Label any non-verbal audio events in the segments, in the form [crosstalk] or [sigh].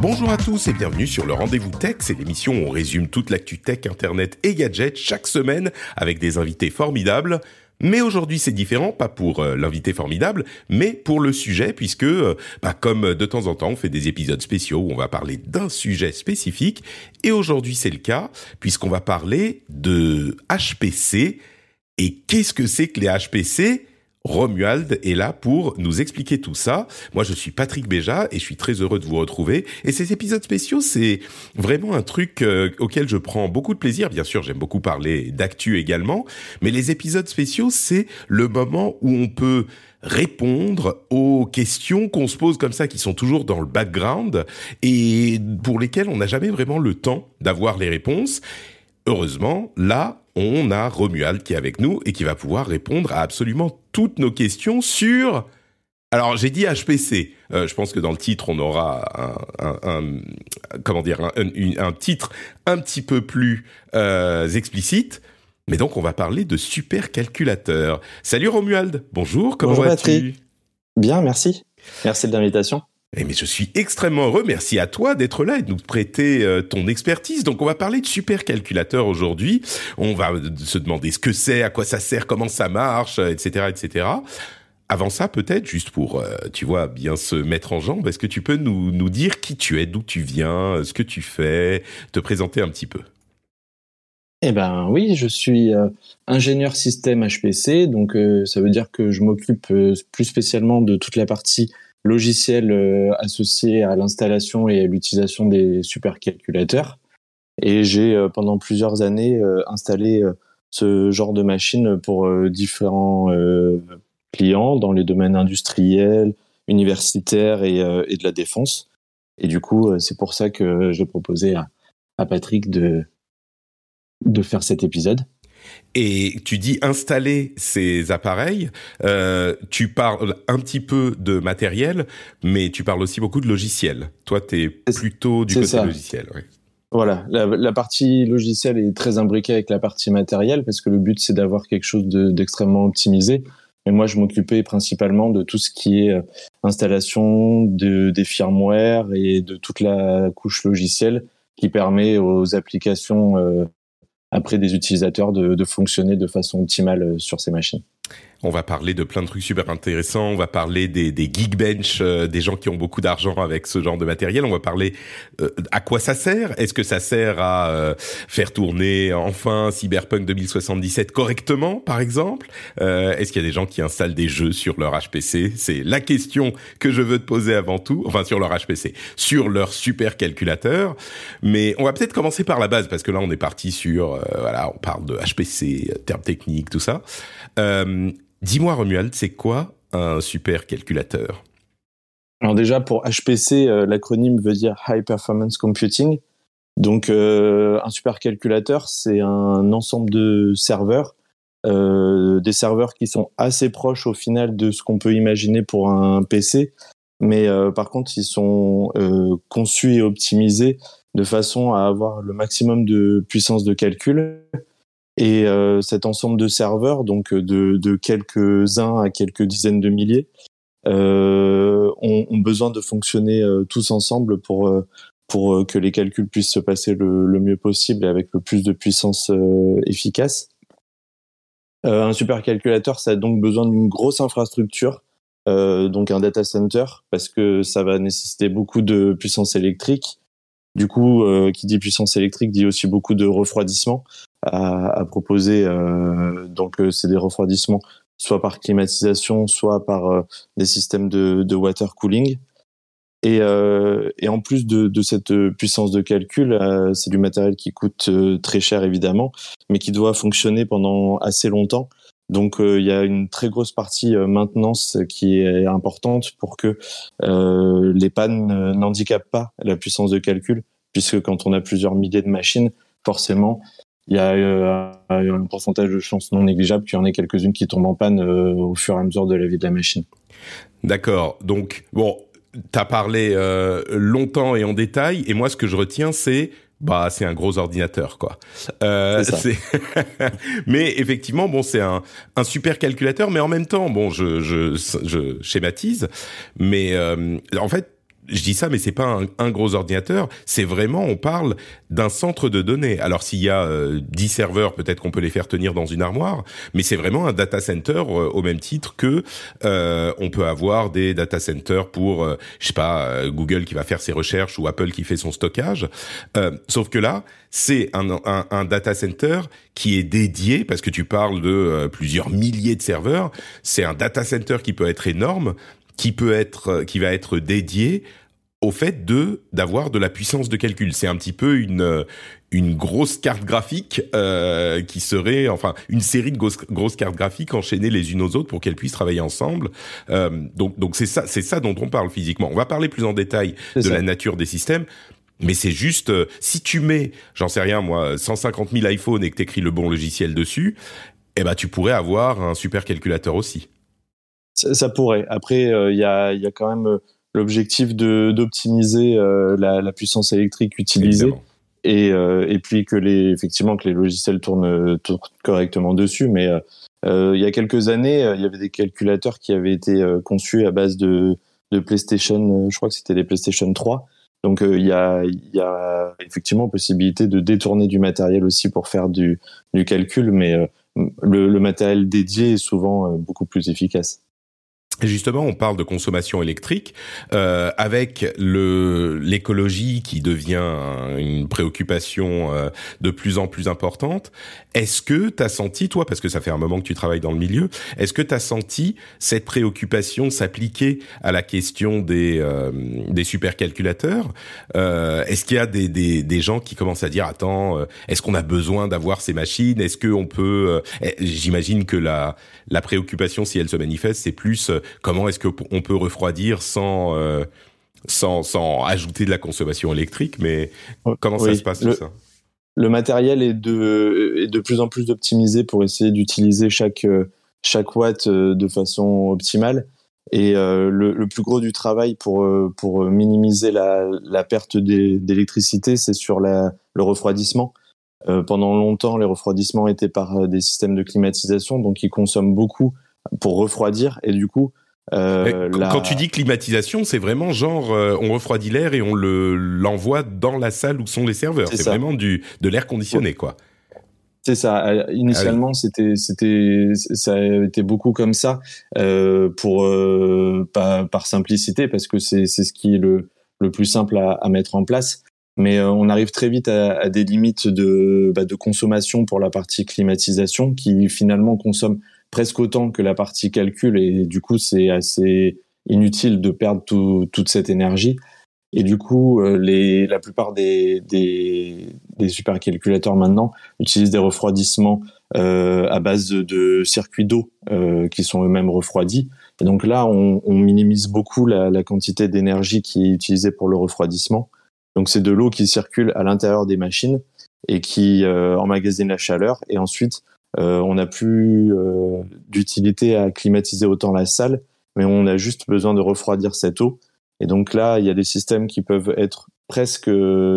Bonjour à tous et bienvenue sur le Rendez-vous Tech, c'est l'émission où on résume toute l'actu tech, internet et gadgets chaque semaine avec des invités formidables. Mais aujourd'hui c'est différent, pas pour euh, l'invité formidable, mais pour le sujet, puisque euh, bah, comme de temps en temps on fait des épisodes spéciaux où on va parler d'un sujet spécifique, et aujourd'hui c'est le cas, puisqu'on va parler de HPC. Et qu'est-ce que c'est que les HPC Romuald est là pour nous expliquer tout ça. Moi, je suis Patrick Béja et je suis très heureux de vous retrouver. Et ces épisodes spéciaux, c'est vraiment un truc euh, auquel je prends beaucoup de plaisir. Bien sûr, j'aime beaucoup parler d'actu également, mais les épisodes spéciaux, c'est le moment où on peut répondre aux questions qu'on se pose comme ça, qui sont toujours dans le background et pour lesquelles on n'a jamais vraiment le temps d'avoir les réponses. Heureusement, là, on a Romuald qui est avec nous et qui va pouvoir répondre à absolument toutes nos questions sur... Alors j'ai dit HPC. Euh, je pense que dans le titre on aura un, comment dire un, titre un petit peu plus euh, explicite. Mais donc on va parler de supercalculateur. Salut Romuald. Bonjour. Comment vas-tu? Bien, merci. Merci de l'invitation. Eh mais je suis extrêmement heureux. Merci à toi d'être là et de nous prêter euh, ton expertise. Donc, on va parler de supercalculateur aujourd'hui. On va se demander ce que c'est, à quoi ça sert, comment ça marche, etc., euh, etc. Avant ça, peut-être, juste pour, euh, tu vois, bien se mettre en jambe, est-ce que tu peux nous, nous dire qui tu es, d'où tu viens, ce que tu fais, te présenter un petit peu? Eh ben oui, je suis ingénieur système HPC, donc ça veut dire que je m'occupe plus spécialement de toute la partie logiciels euh, associés à l'installation et à l'utilisation des supercalculateurs. Et j'ai euh, pendant plusieurs années euh, installé ce genre de machine pour différents clients dans les domaines industriels, universitaires et, de la défense. Et du coup, c'est pour ça que j'ai proposé à, à Patrick de, de faire cet épisode. Et tu dis installer ces appareils, euh, tu parles un petit peu de matériel, mais tu parles aussi beaucoup de logiciel. Toi, tu es plutôt du côté logiciel. Voilà, la, partie logicielle est très imbriquée avec la partie matérielle parce que le but c'est d'avoir quelque chose d'extrêmement optimisé. Mais moi, je m'occupais principalement de tout ce qui est euh, installation de, des firmware et de toute la couche logicielle qui permet aux applications euh, après des utilisateurs de, de fonctionner de façon optimale euh, sur ces machines. On va parler de plein de trucs super intéressants. On va parler des, des geekbench, euh, des gens qui ont beaucoup d'argent avec ce genre de matériel. On va parler euh, à quoi ça sert? Est-ce que ça sert à euh, faire tourner enfin Cyberpunk 2077 correctement, par exemple? Est-ce qu'il y a des gens qui installent des jeux sur leur HPC C'est la question que je veux te poser avant tout. Enfin, sur leur HPC, sur leur super calculateur. Mais on va peut-être commencer par la base parce que là, on est parti sur voilà, on parle de HPC, termes techniques, tout ça. Euh, Dis-moi, Romuald, c'est quoi un supercalculateur? Alors déjà, pour HPC, euh, l'acronyme veut dire High Performance Computing. Donc, euh, un supercalculateur, c'est un ensemble de serveurs, euh, des serveurs qui sont assez proches au final de ce qu'on peut imaginer pour un PC, mais par contre, ils sont conçus et optimisés de façon à avoir le maximum de puissance de calcul et euh, cet ensemble de serveurs, donc euh, de, de quelques-uns à quelques dizaines de milliers, euh, ont, ont, besoin de fonctionner euh, tous ensemble pour pour que les calculs puissent se passer le, le mieux possible et avec le plus de puissance efficace. un supercalculateur, ça a donc besoin d'une grosse infrastructure, donc un data center, parce que ça va nécessiter beaucoup de puissance électrique. Du coup, qui dit puissance électrique dit aussi beaucoup de refroidissement à, proposer. Euh, donc, euh, c'est des refroidissements soit par climatisation, soit par euh, des systèmes de, de water cooling. Et, euh, et en plus de, de, cette puissance de calcul, euh, c'est du matériel qui coûte euh, très cher évidemment, mais qui doit fonctionner pendant assez longtemps. Donc il y a une très grosse partie maintenance qui est importante pour que les pannes n'handicapent pas la puissance de calcul, puisque quand on a plusieurs milliers de machines, forcément, il y a un pourcentage de chances non négligeable qu'il y en ait quelques-unes qui tombent en panne au fur et à mesure de la vie de la machine. D'accord. Donc, bon, t'as parlé euh, longtemps et en détail, et moi ce que je retiens c'est bah c'est un gros ordinateur quoi. Euh, [laughs] mais effectivement bon c'est un, un super calculateur, mais en même temps bon je je, je schématise, mais euh, en fait je dis ça, mais c'est pas un, gros ordinateur. C'est vraiment, on parle d'un centre de données. Alors s'il y a euh, 10 serveurs, peut-être qu'on peut les faire tenir dans une armoire, mais c'est vraiment un data center euh, au même titre que euh, on peut avoir des data centers pour, euh, je sais pas, Google qui va faire ses recherches ou Apple qui fait son stockage. sauf que là, c'est un, un, un, data center qui est dédié parce que tu parles de plusieurs milliers de serveurs. C'est un data center qui peut être énorme qui peut être, qui va être dédié au fait de d'avoir de la puissance de calcul. C'est un petit peu une une grosse carte graphique euh, qui serait enfin une série de grosses, grosses cartes graphiques enchaînées les unes aux autres pour qu'elles puissent travailler ensemble. Euh, donc donc c'est ça c'est ça dont on parle physiquement. On va parler plus en détail de la nature des systèmes. Mais c'est juste, euh, si tu mets, j'en sais rien moi, 150 000 iPhones et que t'écris le bon logiciel dessus, eh ben tu pourrais avoir un super calculateur aussi. Ça, ça pourrait. Après, il euh, y, a, y a quand même euh, l'objectif d'optimiser euh, la, la, puissance électrique utilisée et, euh, et puis que les effectivement que les logiciels tournent, tournent correctement dessus. Mais euh, il y a quelques années il y avait des calculateurs qui avaient été conçus à base de de PlayStation je crois que c'était des PlayStation 3 donc il y a il y a effectivement possibilité de détourner du matériel aussi pour faire du du calcul. Mais le, le matériel dédié est souvent beaucoup plus efficace justement, on parle de consommation électrique euh, avec le l'écologie qui devient une préoccupation euh, de plus en plus importante. Est-ce que tu as senti, toi, parce que ça fait un moment que tu travailles dans le milieu, est-ce que tu as senti cette préoccupation s'appliquer à la question des euh, des supercalculateurs? Euh, Est-ce qu'il y a des, des, des gens qui commencent à dire attends, euh, est-ce qu'on a besoin d'avoir ces machines? Est-ce qu'on peut eh, J'imagine que la la préoccupation, si elle se manifeste, c'est plus comment est-ce qu'on peut refroidir sans euh, sans sans ajouter de la consommation électrique, mais comment ça se passe le, tout ça? Le matériel est de est de plus en plus optimisé pour essayer d'utiliser chaque chaque watt euh, de façon optimale. Et euh, le, le, plus gros du travail pour pour minimiser la, la perte d'électricité, c'est sur la, le refroidissement. Euh, pendant longtemps, les refroidissements étaient par des systèmes de climatisation, donc ils consomment beaucoup pour refroidir. Et du coup, euh, Quand tu dis climatisation, c'est vraiment genre euh, on refroidit l'air et on le l'envoie dans la salle où sont les serveurs. C'est vraiment du de l'air conditionné, quoi. C'est ça. Euh, initialement, ah c'était c'était ça a été beaucoup comme ça euh, pour par, simplicité parce que c'est c'est ce qui est le le plus simple à, à mettre en place. Mais on arrive très vite à, à des limites de bah, de consommation pour la partie climatisation qui finalement consomme presque autant que la partie calcul et du coup c'est assez inutile de perdre tout, toute cette énergie. Et du coup, euh, les, la plupart des, des, des supercalculateurs maintenant utilisent des refroidissements euh, à base de, de circuits d'eau euh, qui sont eux-mêmes refroidis. Et donc là, on, on minimise beaucoup la, la quantité d'énergie qui est utilisée pour le refroidissement. Donc c'est de l'eau qui circule à l'intérieur des machines et qui euh, emmagasine la chaleur. Et ensuite, on n'a plus euh, d'utilité à climatiser autant la salle, mais on a juste besoin de refroidir cette eau. Et donc là, il y a des systèmes qui peuvent être presque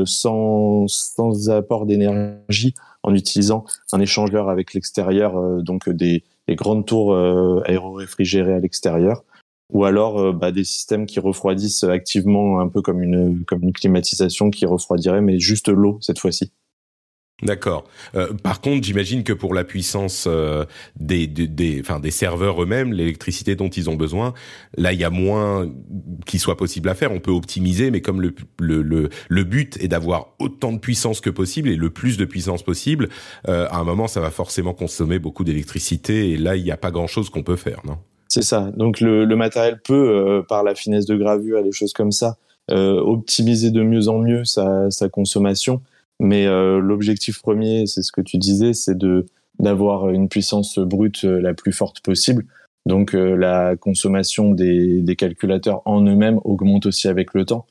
sans, sans apport d'énergie en utilisant un échangeur avec l'extérieur, euh, donc des, des, grandes tours euh, aéro-réfrigérées à l'extérieur, ou alors euh, bah, des systèmes qui refroidissent activement, un peu comme une, comme une climatisation qui refroidirait, mais juste l'eau cette fois-ci. D'accord. Euh, par contre, j'imagine que pour la puissance euh, des, des, des, enfin, des serveurs eux-mêmes, l'électricité dont ils ont besoin, là, il y a moins qui soit possible à faire. On peut optimiser, mais comme le, le, le, but est d'avoir autant de puissance que possible et le plus de puissance possible, euh, à un moment, ça va forcément consommer beaucoup d'électricité. Et là, il n'y a pas grand-chose qu'on peut faire, non? C'est ça. Donc le, le matériel peut, euh, par la finesse de gravure et des choses comme ça, optimiser de mieux en mieux sa, sa consommation. Mais l'objectif premier, c'est ce que tu disais, c'est de d'avoir une puissance brute la plus forte possible. Donc la consommation des, des calculateurs en eux-mêmes augmente aussi avec le temps.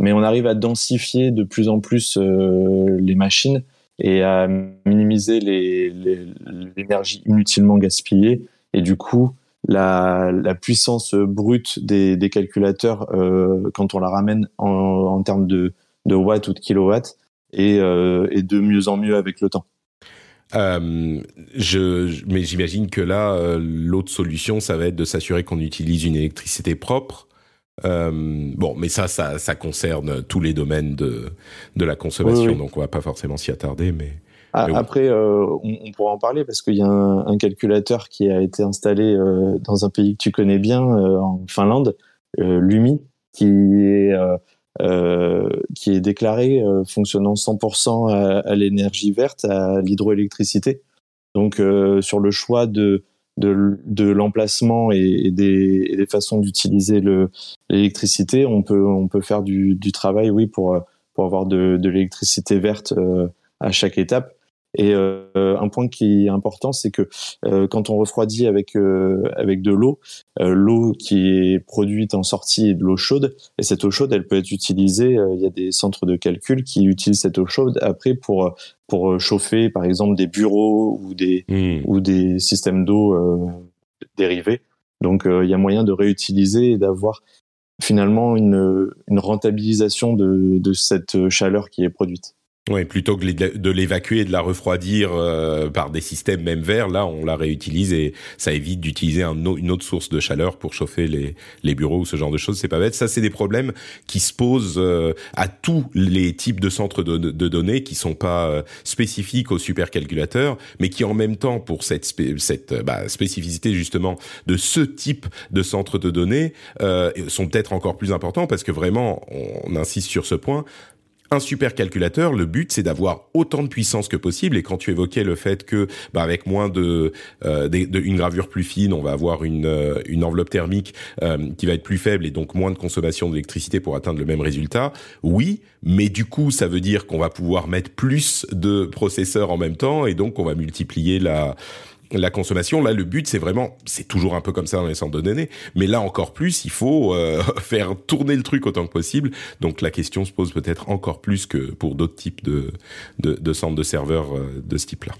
Mais on arrive à densifier de plus en plus les machines et à minimiser l'énergie inutilement gaspillée. Et du coup, la, la puissance brute des, des calculateurs, euh, quand on la ramène en, en termes de, de, watts ou de kilowatts, euh, est de mieux en mieux avec le temps. Euh, je, mais j'imagine que là, euh, l'autre solution, ça va être de s'assurer qu'on utilise une électricité propre euh, bon, mais ça, ça, ça concerne tous les domaines de, de la consommation, donc on va pas forcément s'y attarder, mais. Ah, après, on, on, pourra en parler parce qu'il y a un, un, calculateur qui a été installé dans un pays que tu connais bien, en Finlande, Lumi, qui est qui est déclaré fonctionnant 100% à, à l'énergie verte, à l'hydroélectricité. Donc, sur le choix de de, de l'emplacement et, et, des, et, des, façons d'utiliser l'électricité, on peut, on peut faire du, du, travail, oui, pour, pour avoir de, de l'électricité verte euh, à chaque étape. Et euh, un point qui est important, c'est que euh, quand on refroidit avec euh, avec de l'eau, euh, l'eau qui est produite en sortie est de l'eau chaude, et cette eau chaude, elle peut être utilisée. Euh, il y a des centres de calcul qui utilisent cette eau chaude après pour pour chauffer, par exemple, des bureaux ou des mmh. ou des systèmes d'eau dérivés. Donc, il y a moyen de réutiliser et d'avoir finalement une, une rentabilisation de, de cette chaleur qui est produite. Oui, plutôt que de l'évacuer et de la refroidir euh, par des systèmes même verts, là, on la réutilise et ça évite d'utiliser un, une autre source de chaleur pour chauffer les, bureaux ou ce genre de choses. C'est pas bête. Ça, c'est des problèmes qui se posent euh, à tous les types de centres de, données qui sont pas euh, spécifiques aux supercalculateurs, mais qui en même temps, pour cette, cette bah, spécificité justement de ce type de centre de données, sont peut-être encore plus importants parce que vraiment, on insiste sur ce point un supercalculateur, le but c'est d'avoir autant de puissance que possible. Et quand tu évoquais le fait que, bah, avec moins de, euh, une gravure plus fine, on va avoir une, euh, une enveloppe thermique euh, qui va être plus faible et donc moins de consommation d'électricité pour atteindre le même résultat. Oui, mais du coup ça veut dire qu'on va pouvoir mettre plus de processeurs en même temps et donc on va multiplier la la consommation, là, le but, c'est vraiment, c'est toujours un peu comme ça dans les centres de données, mais là encore plus, il faut euh, [laughs] faire tourner le truc autant que possible. Donc la question se pose peut-être encore plus que pour d'autres types de, de, de, centres de serveurs euh, de ce type-là.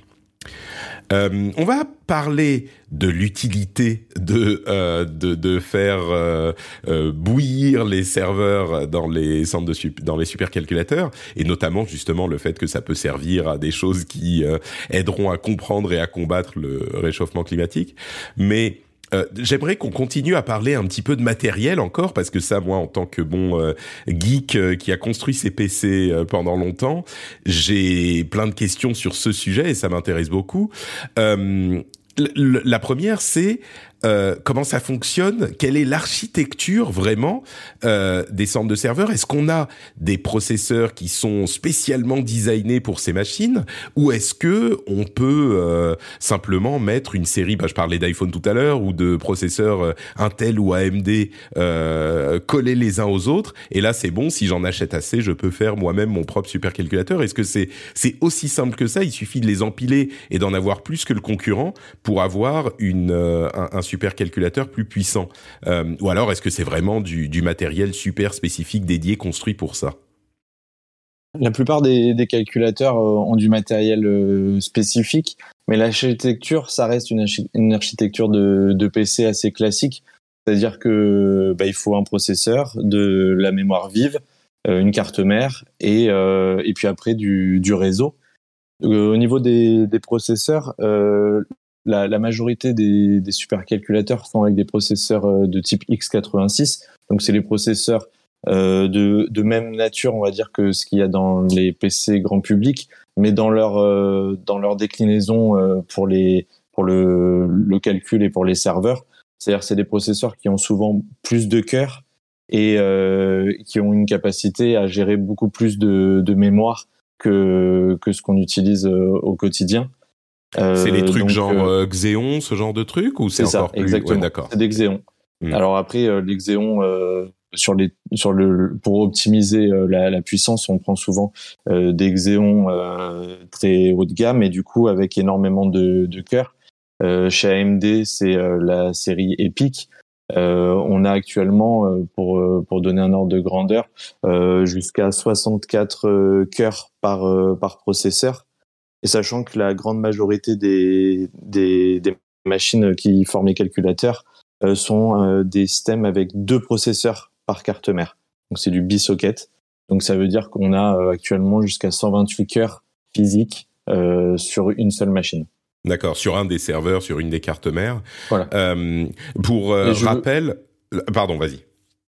Euh, on va parler de l'utilité de, euh, de, de faire euh, euh, bouillir les serveurs dans les centres de dans les supercalculateurs et notamment justement le fait que ça peut servir à des choses qui euh, aideront à comprendre et à combattre le réchauffement climatique. Mais euh, J'aimerais qu'on continue à parler un petit peu de matériel encore parce que ça, moi, en tant que bon euh, geek euh, qui a construit ses PC euh, pendant longtemps, j'ai plein de questions sur ce sujet et ça m'intéresse beaucoup. la première, c'est euh, comment ça fonctionne, quelle est l'architecture vraiment euh, des centres de serveurs? Est-ce qu'on a des processeurs qui sont spécialement designés pour ces machines, ou est-ce que on peut euh, simplement mettre une série, bah, je parlais d'iPhone tout à l'heure, ou de processeurs Intel ou AMD collés les uns aux autres, et là c'est bon, si j'en achète assez, je peux faire moi-même mon propre supercalculateur. Est-ce que c'est c'est aussi simple que ça? Il suffit de les empiler et d'en avoir plus que le concurrent pour avoir une un, un supercalculateur plus puissant euh, Ou alors est-ce que c'est vraiment du, matériel super spécifique dédié construit pour ça? La plupart des, calculateurs euh, ont du matériel euh, spécifique, mais l'architecture, ça reste une, architecture de, PC assez classique. C'est-à-dire que bah, il faut un processeur, de la mémoire vive, une carte mère et, puis après du, réseau. au niveau des processeurs, la, la majorité des, des, supercalculateurs sont avec des processeurs euh, de type x86. Donc, c'est les processeurs euh, de, de, même nature, on va dire, que ce qu'il y a dans les PC grand public, mais dans leur, euh, dans leur déclinaison euh, pour, les, pour le, le calcul et pour les serveurs. C'est-à-dire c'est des processeurs qui ont souvent plus de cœur et euh, qui ont une capacité à gérer beaucoup plus de, de mémoire que, que ce qu'on utilise au quotidien. Euh, c'est des trucs donc, genre euh, Xeon, ce genre de trucs ou c'est encore ça, plus exactement. Ouais, d'accord. C'est des Xeon. Mm. Alors après, euh, les Xeon, sur les sur le pour optimiser la, la, puissance, on prend souvent des Xeon très haut de gamme et du coup avec énormément de, de cœur. chez AMD, c'est la série Epic. on a actuellement, pour pour donner un ordre de grandeur, jusqu'à 64 cœurs par par processeur. Et sachant que la grande majorité des, des, des machines qui forment les calculateurs euh, sont euh, des systèmes avec deux processeurs par carte mère. Donc c'est du bisocket. Donc ça veut dire qu'on a euh, actuellement jusqu'à 128 cœurs physiques sur une seule machine. D'accord, sur un des serveurs, sur une des cartes mères. Voilà. pour rappel, pardon, vas-y.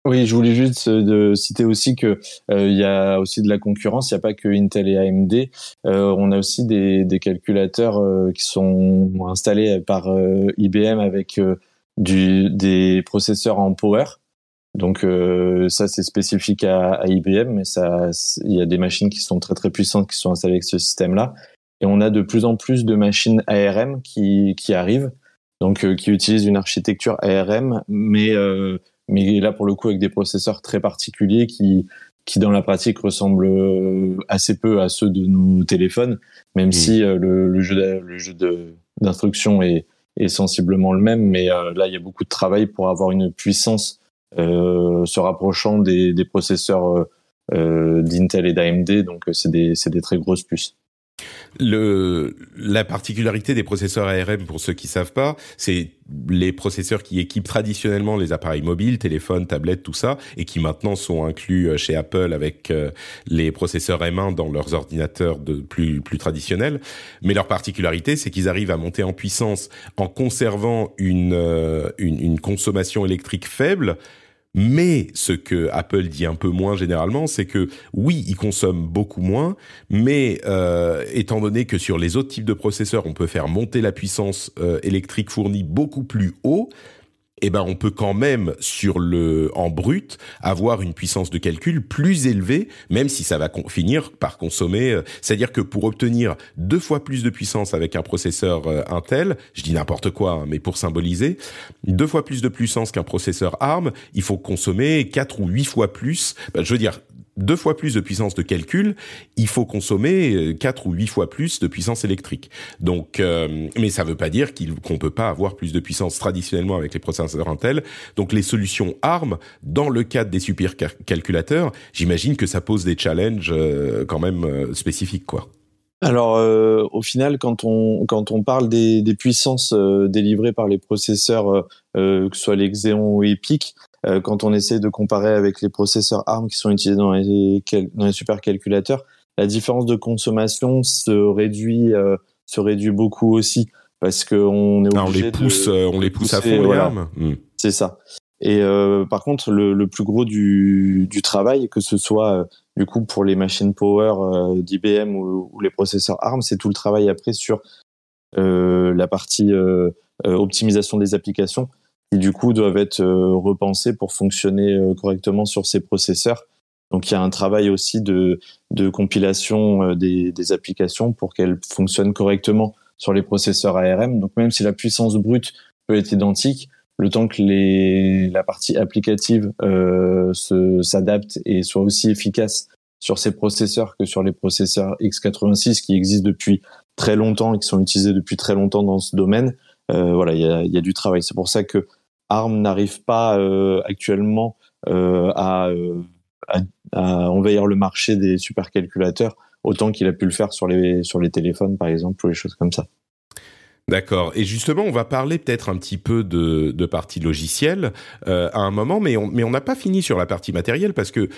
Oui, je voulais juste euh, de citer aussi que euh, il y a aussi de la concurrence. Il n'y a pas que Intel et AMD. Euh, on a aussi des, des calculateurs qui sont installés par IBM avec du, des processeurs en power. Donc ça c'est spécifique à, à, IBM, mais ça il y a des machines qui sont très très puissantes qui sont installées avec ce système-là. Et on a de plus en plus de machines ARM qui qui arrivent, donc qui utilisent une architecture ARM, mais mais là pour le coup avec des processeurs très particuliers qui qui dans la pratique ressemblent euh, assez peu à ceux de nos téléphones, même hmm. si euh, le, le, jeu le jeu d'instruction est, est sensiblement le même, mais euh, là il y a beaucoup de travail pour avoir une puissance se rapprochant des, des processeurs d'Intel et d'AMD, donc c'est des c'est des très grosses puces. Le, la particularité des processeurs ARM, pour ceux qui savent pas, c'est les processeurs qui équipent traditionnellement les appareils mobiles, téléphones, tablettes, tout ça, et qui maintenant sont inclus euh, chez Apple avec euh, les processeurs M1 dans leurs ordinateurs de plus plus traditionnels. Mais leur particularité, c'est qu'ils arrivent à monter en puissance en conservant une, euh, une, une consommation électrique faible mais ce que Apple dit un peu moins généralement, c'est que oui, ils consomment beaucoup moins, mais euh, étant donné que sur les autres types de processeurs, on peut faire monter la puissance euh, électrique fournie beaucoup plus haut, eh ben on peut quand même sur le en brut avoir une puissance de calcul plus élevée, même si ça va finir par consommer. Euh, c'est-à-dire que pour obtenir deux fois plus de puissance avec un processeur euh, Intel, je dis n'importe quoi, hein, mais pour symboliser, deux fois plus de puissance qu'un processeur ARM, il faut consommer quatre ou huit fois plus. Ben, je veux dire, deux fois plus de puissance de calcul, il faut consommer euh, quatre ou huit fois plus de puissance électrique. Donc, euh, mais ça ne veut pas dire qu'on ne peut pas avoir plus de puissance traditionnellement avec les processeurs Intel. Donc, les solutions ARM, dans le cadre des supercalculateurs, j'imagine que ça pose des challenges euh, quand même spécifiques, quoi. Alors, au final, quand on quand on parle des, des puissances délivrées par les processeurs, que ce soit les Xeon ou EPIC, euh, quand on essaie de comparer avec les processeurs ARM qui sont utilisés dans les, dans les supercalculateurs, la différence de consommation se réduit, euh, se réduit beaucoup aussi parce qu'on est ah, obligé on les pousse, euh, on les pousse à fond les ARM. Hmm. C'est ça. Et euh, par contre, le, le, plus gros du, du travail, que ce soit du coup pour les machines power d'IBM ou, ou, les processeurs ARM, c'est tout le travail après sur la partie optimisation des applications du coup doivent être euh, repensés pour fonctionner euh, correctement sur ces processeurs. Donc il y a un travail aussi de, de compilation euh, des, applications pour qu'elles fonctionnent correctement sur les processeurs ARM. Donc même si la puissance brute peut être identique, le temps que les, la partie applicative euh, s'adapte et soit aussi efficace sur ces processeurs que sur les processeurs x86 qui existent depuis très longtemps et qui sont utilisés depuis très longtemps dans ce domaine, voilà, il y a, y a, du travail. C'est pour ça que ARM n'arrive pas euh, actuellement euh, euh, à, envahir le marché des supercalculateurs autant qu'il a pu le faire sur les, sur les téléphones, par exemple, ou les choses comme ça. D'accord. Et justement, on va parler peut-être un petit peu de, partie logicielle à un moment, mais on mais on n'a pas fini sur la partie matérielle parce que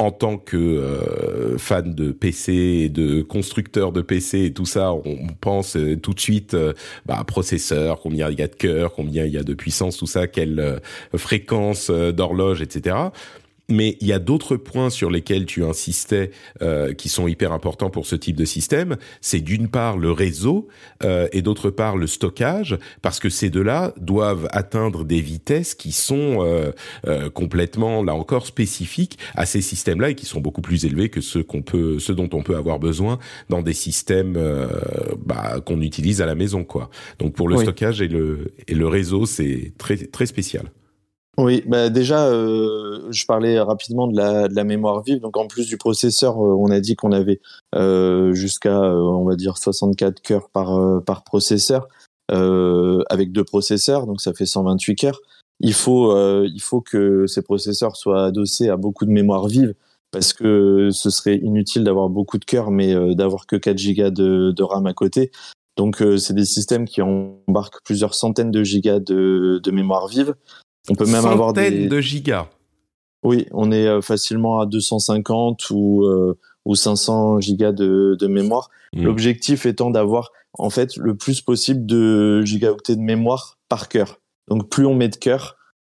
en tant que euh, fan de PC et de constructeur de PC et tout ça, on pense euh, tout de suite euh, bah, processeur, combien il y a de cœur, combien il y a de puissance, tout ça, quelle fréquence d'horloge, etc mais il y a d'autres points sur lesquels tu insistais euh, qui sont hyper importants pour ce type de système. C'est d'une part le réseau euh, et d'autre part le stockage, parce que ces deux-là doivent atteindre des vitesses qui sont euh, euh complètement, là encore, spécifiques à ces systèmes-là et qui sont beaucoup plus élevés que ceux qu'on peut, ceux dont on peut avoir besoin dans des systèmes euh, bah, qu'on utilise à la maison, quoi. Donc pour le stockage et le et le réseau, c'est très très spécial. Oui, bah déjà, euh, je parlais rapidement de la, de la, mémoire vive. Donc, en plus du processeur, euh, on a dit qu'on avait euh, jusqu'à, on va dire, 64 cœurs par, par processeur, avec deux processeurs, donc ça fait 128 cœurs. Il faut, il faut que ces processeurs soient adossés à beaucoup de mémoire vive, parce que ce serait inutile d'avoir beaucoup de cœurs, mais d'avoir que 4 gigas de, de RAM à côté. Donc, c'est des systèmes qui embarquent plusieurs centaines de gigas de, de mémoire vive. On peut même avoir des de gigas. Oui, on est euh, facilement à 250 ou euh, ou 500 gigas de, de mémoire. Hmm. L'objectif étant d'avoir en fait le plus possible de gigaoctets de mémoire par cœur. Donc plus on met de cœur,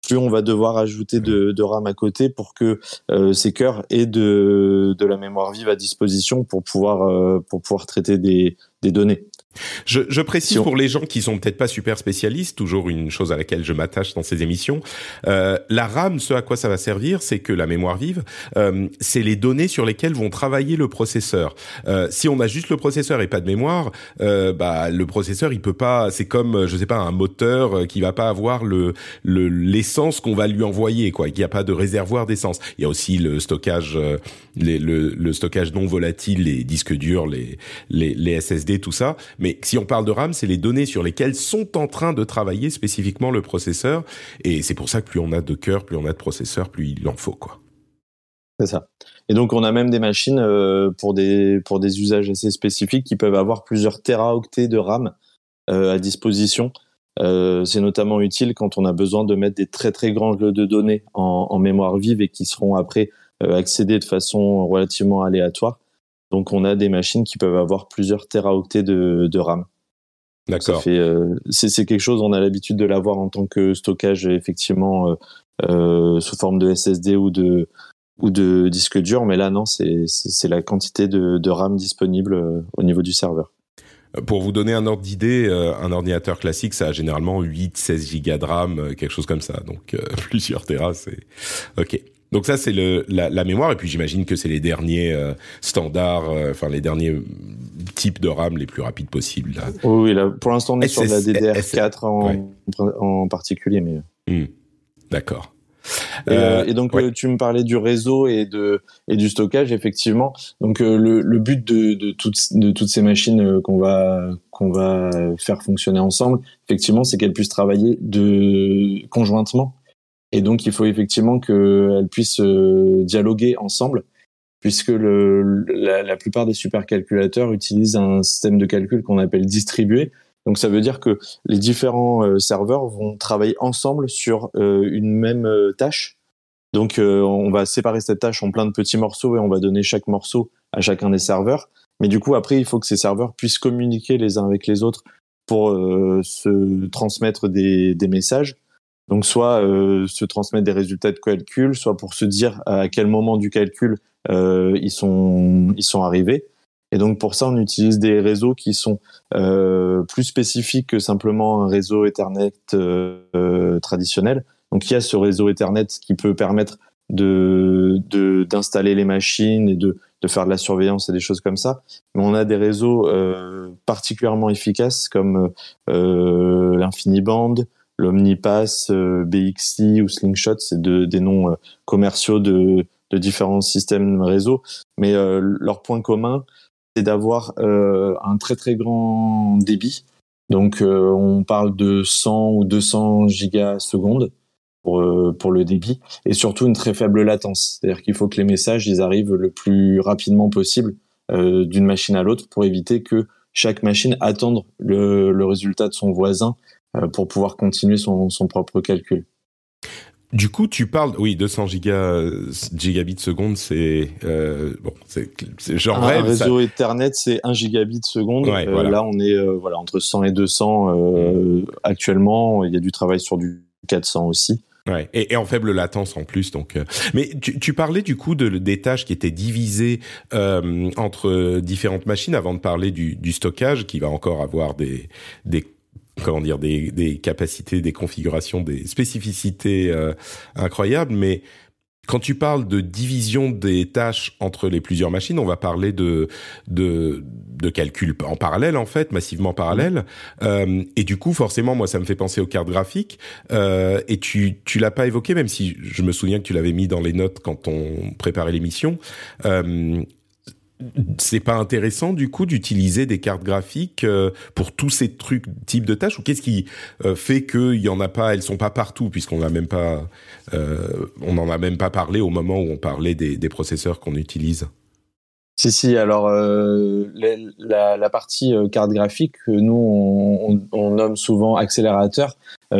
plus on va devoir ajouter de, de RAM à côté pour que euh, ces cœurs aient de, de la mémoire vive à disposition pour pouvoir euh, pour pouvoir traiter des, des données. Je, je précise pour les gens qui sont peut-être pas super spécialistes, toujours une chose à laquelle je m'attache dans ces émissions. Euh, la RAM, ce à quoi ça va servir, c'est que la mémoire vive, euh, c'est les données sur lesquelles vont travailler le processeur. Euh, si on a juste le processeur et pas de mémoire, euh, bah le processeur il peut pas. C'est comme je sais pas un moteur qui va pas avoir le l'essence qu'on va lui envoyer quoi. Il n'y a pas de réservoir d'essence. Il y a aussi le stockage, euh, les, le, le, stockage non volatile, les disques durs, les, les, les SSD, tout ça mais si on parle de RAM, c'est les données sur lesquelles sont en train de travailler spécifiquement le processeur. Et c'est pour ça que plus on a de cœur, plus on a de processeurs, plus il en faut, quoi. C'est ça. Et donc on a même des machines euh, pour des pour des usages assez spécifiques qui peuvent avoir plusieurs téraoctets de RAM euh, à disposition. Euh, c'est notamment utile quand on a besoin de mettre des très très grands jeux de données en, en mémoire vive et qui seront après accédés de façon relativement aléatoire. Donc on a des machines qui peuvent avoir plusieurs téraoctets de, de RAM. D'accord. Euh, c'est quelque chose, on a l'habitude de l'avoir en tant que stockage effectivement euh, euh, sous forme de SSD ou de ou de disque dur, mais là non, c'est la quantité de, de RAM disponible au niveau du serveur. Pour vous donner un ordre d'idée, un ordinateur classique, ça a généralement 8, 16 gigas de RAM, quelque chose comme ça. Donc [laughs] plusieurs terras, c'est OK. Donc ça c'est le la, la, mémoire et puis j'imagine que c'est les derniers euh, standards, euh, enfin les derniers types de RAM les plus rapides possibles. Là. Oui, là, pour l'instant on est sur la DDR4 en, en particulier, mais. Hmm. D'accord. Et, euh, et, donc tu me parlais du réseau et de et du stockage effectivement. Donc le, le but de, de toutes de toutes ces machines qu'on va qu'on va faire fonctionner ensemble, effectivement, c'est qu'elles puissent travailler de conjointement et donc, il faut effectivement qu'elles puissent euh, dialoguer ensemble, puisque la, plupart des supercalculateurs utilisent un système de calcul qu'on appelle distribué. Donc, ça veut dire que les différents euh, serveurs vont travailler ensemble sur euh, une même tâche. Donc, on va séparer cette tâche en plein de petits morceaux et on va donner chaque morceau à chacun des serveurs. Mais du coup, après, il faut que ces serveurs puissent communiquer les uns avec les autres pour se transmettre des messages. Donc soit euh, se transmettre des résultats de calcul, soit pour se dire à quel moment du calcul euh, ils sont ils sont arrivés. Et donc pour ça, on utilise des réseaux qui sont euh, plus spécifiques que simplement un réseau Ethernet euh, traditionnel. Donc il y a ce réseau Ethernet qui peut permettre de d'installer les machines et de de faire de la surveillance et des choses comme ça. Mais on a des réseaux euh, particulièrement efficaces comme euh, l'InfiniBand, l'Omnipass, euh, BXI ou Slingshot, c'est de, des noms euh, commerciaux de, différents systèmes réseau, mais euh, leur point commun, c'est d'avoir un très très grand débit. Donc on parle de 100 ou 200 gigasecondes pour, pour le débit, et surtout une très faible latence. C'est-à-dire qu'il faut que les messages ils arrivent le plus rapidement possible d'une machine à l'autre pour éviter que chaque machine attende le, résultat de son voisin pour pouvoir continuer son, son propre calcul. Du coup, tu parles, oui, 200 giga, gigabits seconde, c'est euh, bon, c'est genre un, rêve. Un réseau Ethernet, c'est 1 gigabit seconde. Ouais, euh, Là, on est euh, voilà entre 100 et 200 euh, actuellement. Il y a du travail sur du 400 aussi. Ouais, et, et, en faible latence en plus. Donc, euh. mais tu, tu, parlais du coup de, des tâches qui étaient divisées euh, entre différentes machines avant de parler du, du, stockage, qui va encore avoir des, des comment dire des, des, capacités, des configurations, des spécificités euh, incroyables, mais quand tu parles de division des tâches entre les plusieurs machines, on va parler de de, de calcul en parallèle en fait, massivement parallèle. Euh, et du coup, forcément, moi, ça me fait penser aux cartes graphiques. Euh, et tu tu l'as pas évoqué, même si je me souviens que tu l'avais mis dans les notes quand on préparait l'émission. Euh, c'est pas intéressant du coup d'utiliser des cartes graphiques euh, pour tous ces trucs types de tâches ou qu'est-ce qui euh, fait qu'il y en a pas elles sont pas partout puisqu'on n'a même pas euh, on n'en a même pas parlé au moment où on parlait des, processeurs qu'on utilise. Si si alors la, la, partie carte graphique que nous on, nomme souvent accélérateur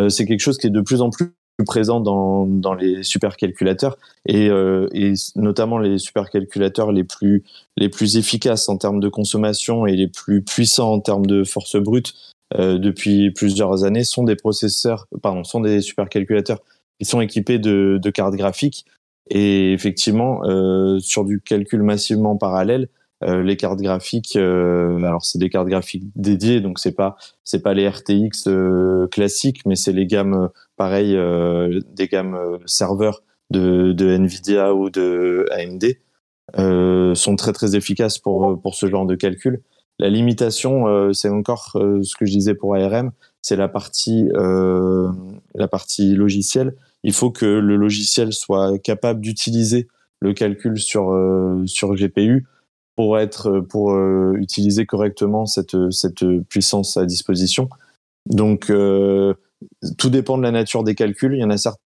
c'est quelque chose qui est de plus en plus présent dans, dans les supercalculateurs et, euh, et notamment les supercalculateurs les plus les plus efficaces en termes de consommation et les plus puissants en termes de force brute euh, depuis plusieurs années sont des processeurs pardon sont des supercalculateurs qui sont équipés de, de cartes graphiques. Et effectivement euh, sur du calcul massivement parallèle euh, les cartes graphiques, euh, alors c'est des cartes graphiques dédiées, donc c'est pas c'est pas les RTX euh, classiques, mais c'est les gammes pareil des gammes serveurs de, de Nvidia ou de AMD sont très très efficaces pour pour ce genre de calcul. La limitation, c'est encore ce que je disais pour ARM, c'est la partie la partie logicielle. Il faut que le logiciel soit capable d'utiliser le calcul sur sur GPU pour être pour euh, utiliser correctement cette cette puissance à disposition. Donc euh, tout dépend de la nature des calculs. Il y en a certains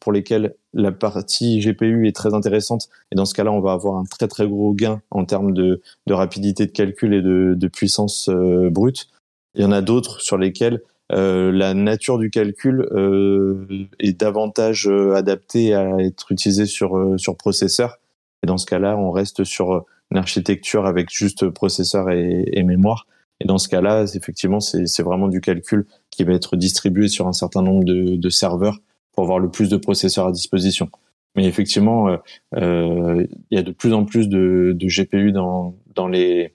pour lesquels la partie GPU est très intéressante et dans ce cas-là, on va avoir un très très gros gain en termes de, de rapidité de calcul et de, puissance euh, brute. Il y en a d'autres sur lesquels euh, la nature du calcul euh, est davantage adaptée à être utilisée sur sur processeur. Et dans ce cas-là, on reste sur une architecture avec juste processeur et, mémoire. Et dans ce cas-là, effectivement, c'est vraiment du calcul qui va être distribué sur un certain nombre de, serveurs pour avoir le plus de processeurs à disposition. Mais effectivement, euh, euh, il y a de plus en plus de, GPU dans, dans, les,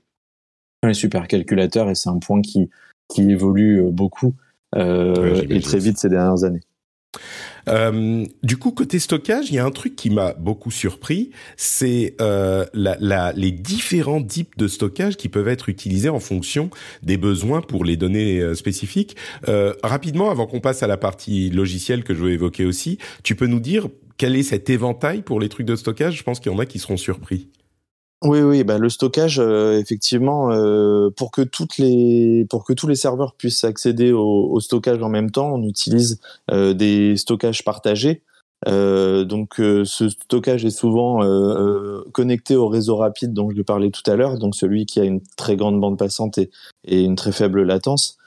les supercalculateurs et c'est un point qui, qui évolue euh, beaucoup et très vite ces dernières années. Euh, du coup, côté stockage, il y a un truc qui m'a beaucoup surpris, c'est euh, la, la, les différents types de stockage qui peuvent être utilisés en fonction des besoins pour les données euh, spécifiques. Euh, rapidement, avant qu'on passe à la partie logicielle que je veux évoquer aussi, tu peux nous dire quel est cet éventail pour les trucs de stockage? Je pense qu'il y en a qui seront surpris. Oui, oui, bah le stockage, euh, effectivement, euh, pour que toutes les, pour que tous les serveurs puissent accéder au, au stockage en même temps, on utilise euh, des stockages partagés. donc, ce stockage est souvent connecté au réseau rapide dont je parlais tout à l'heure, donc celui qui a une très grande bande passante et, et une très faible latence.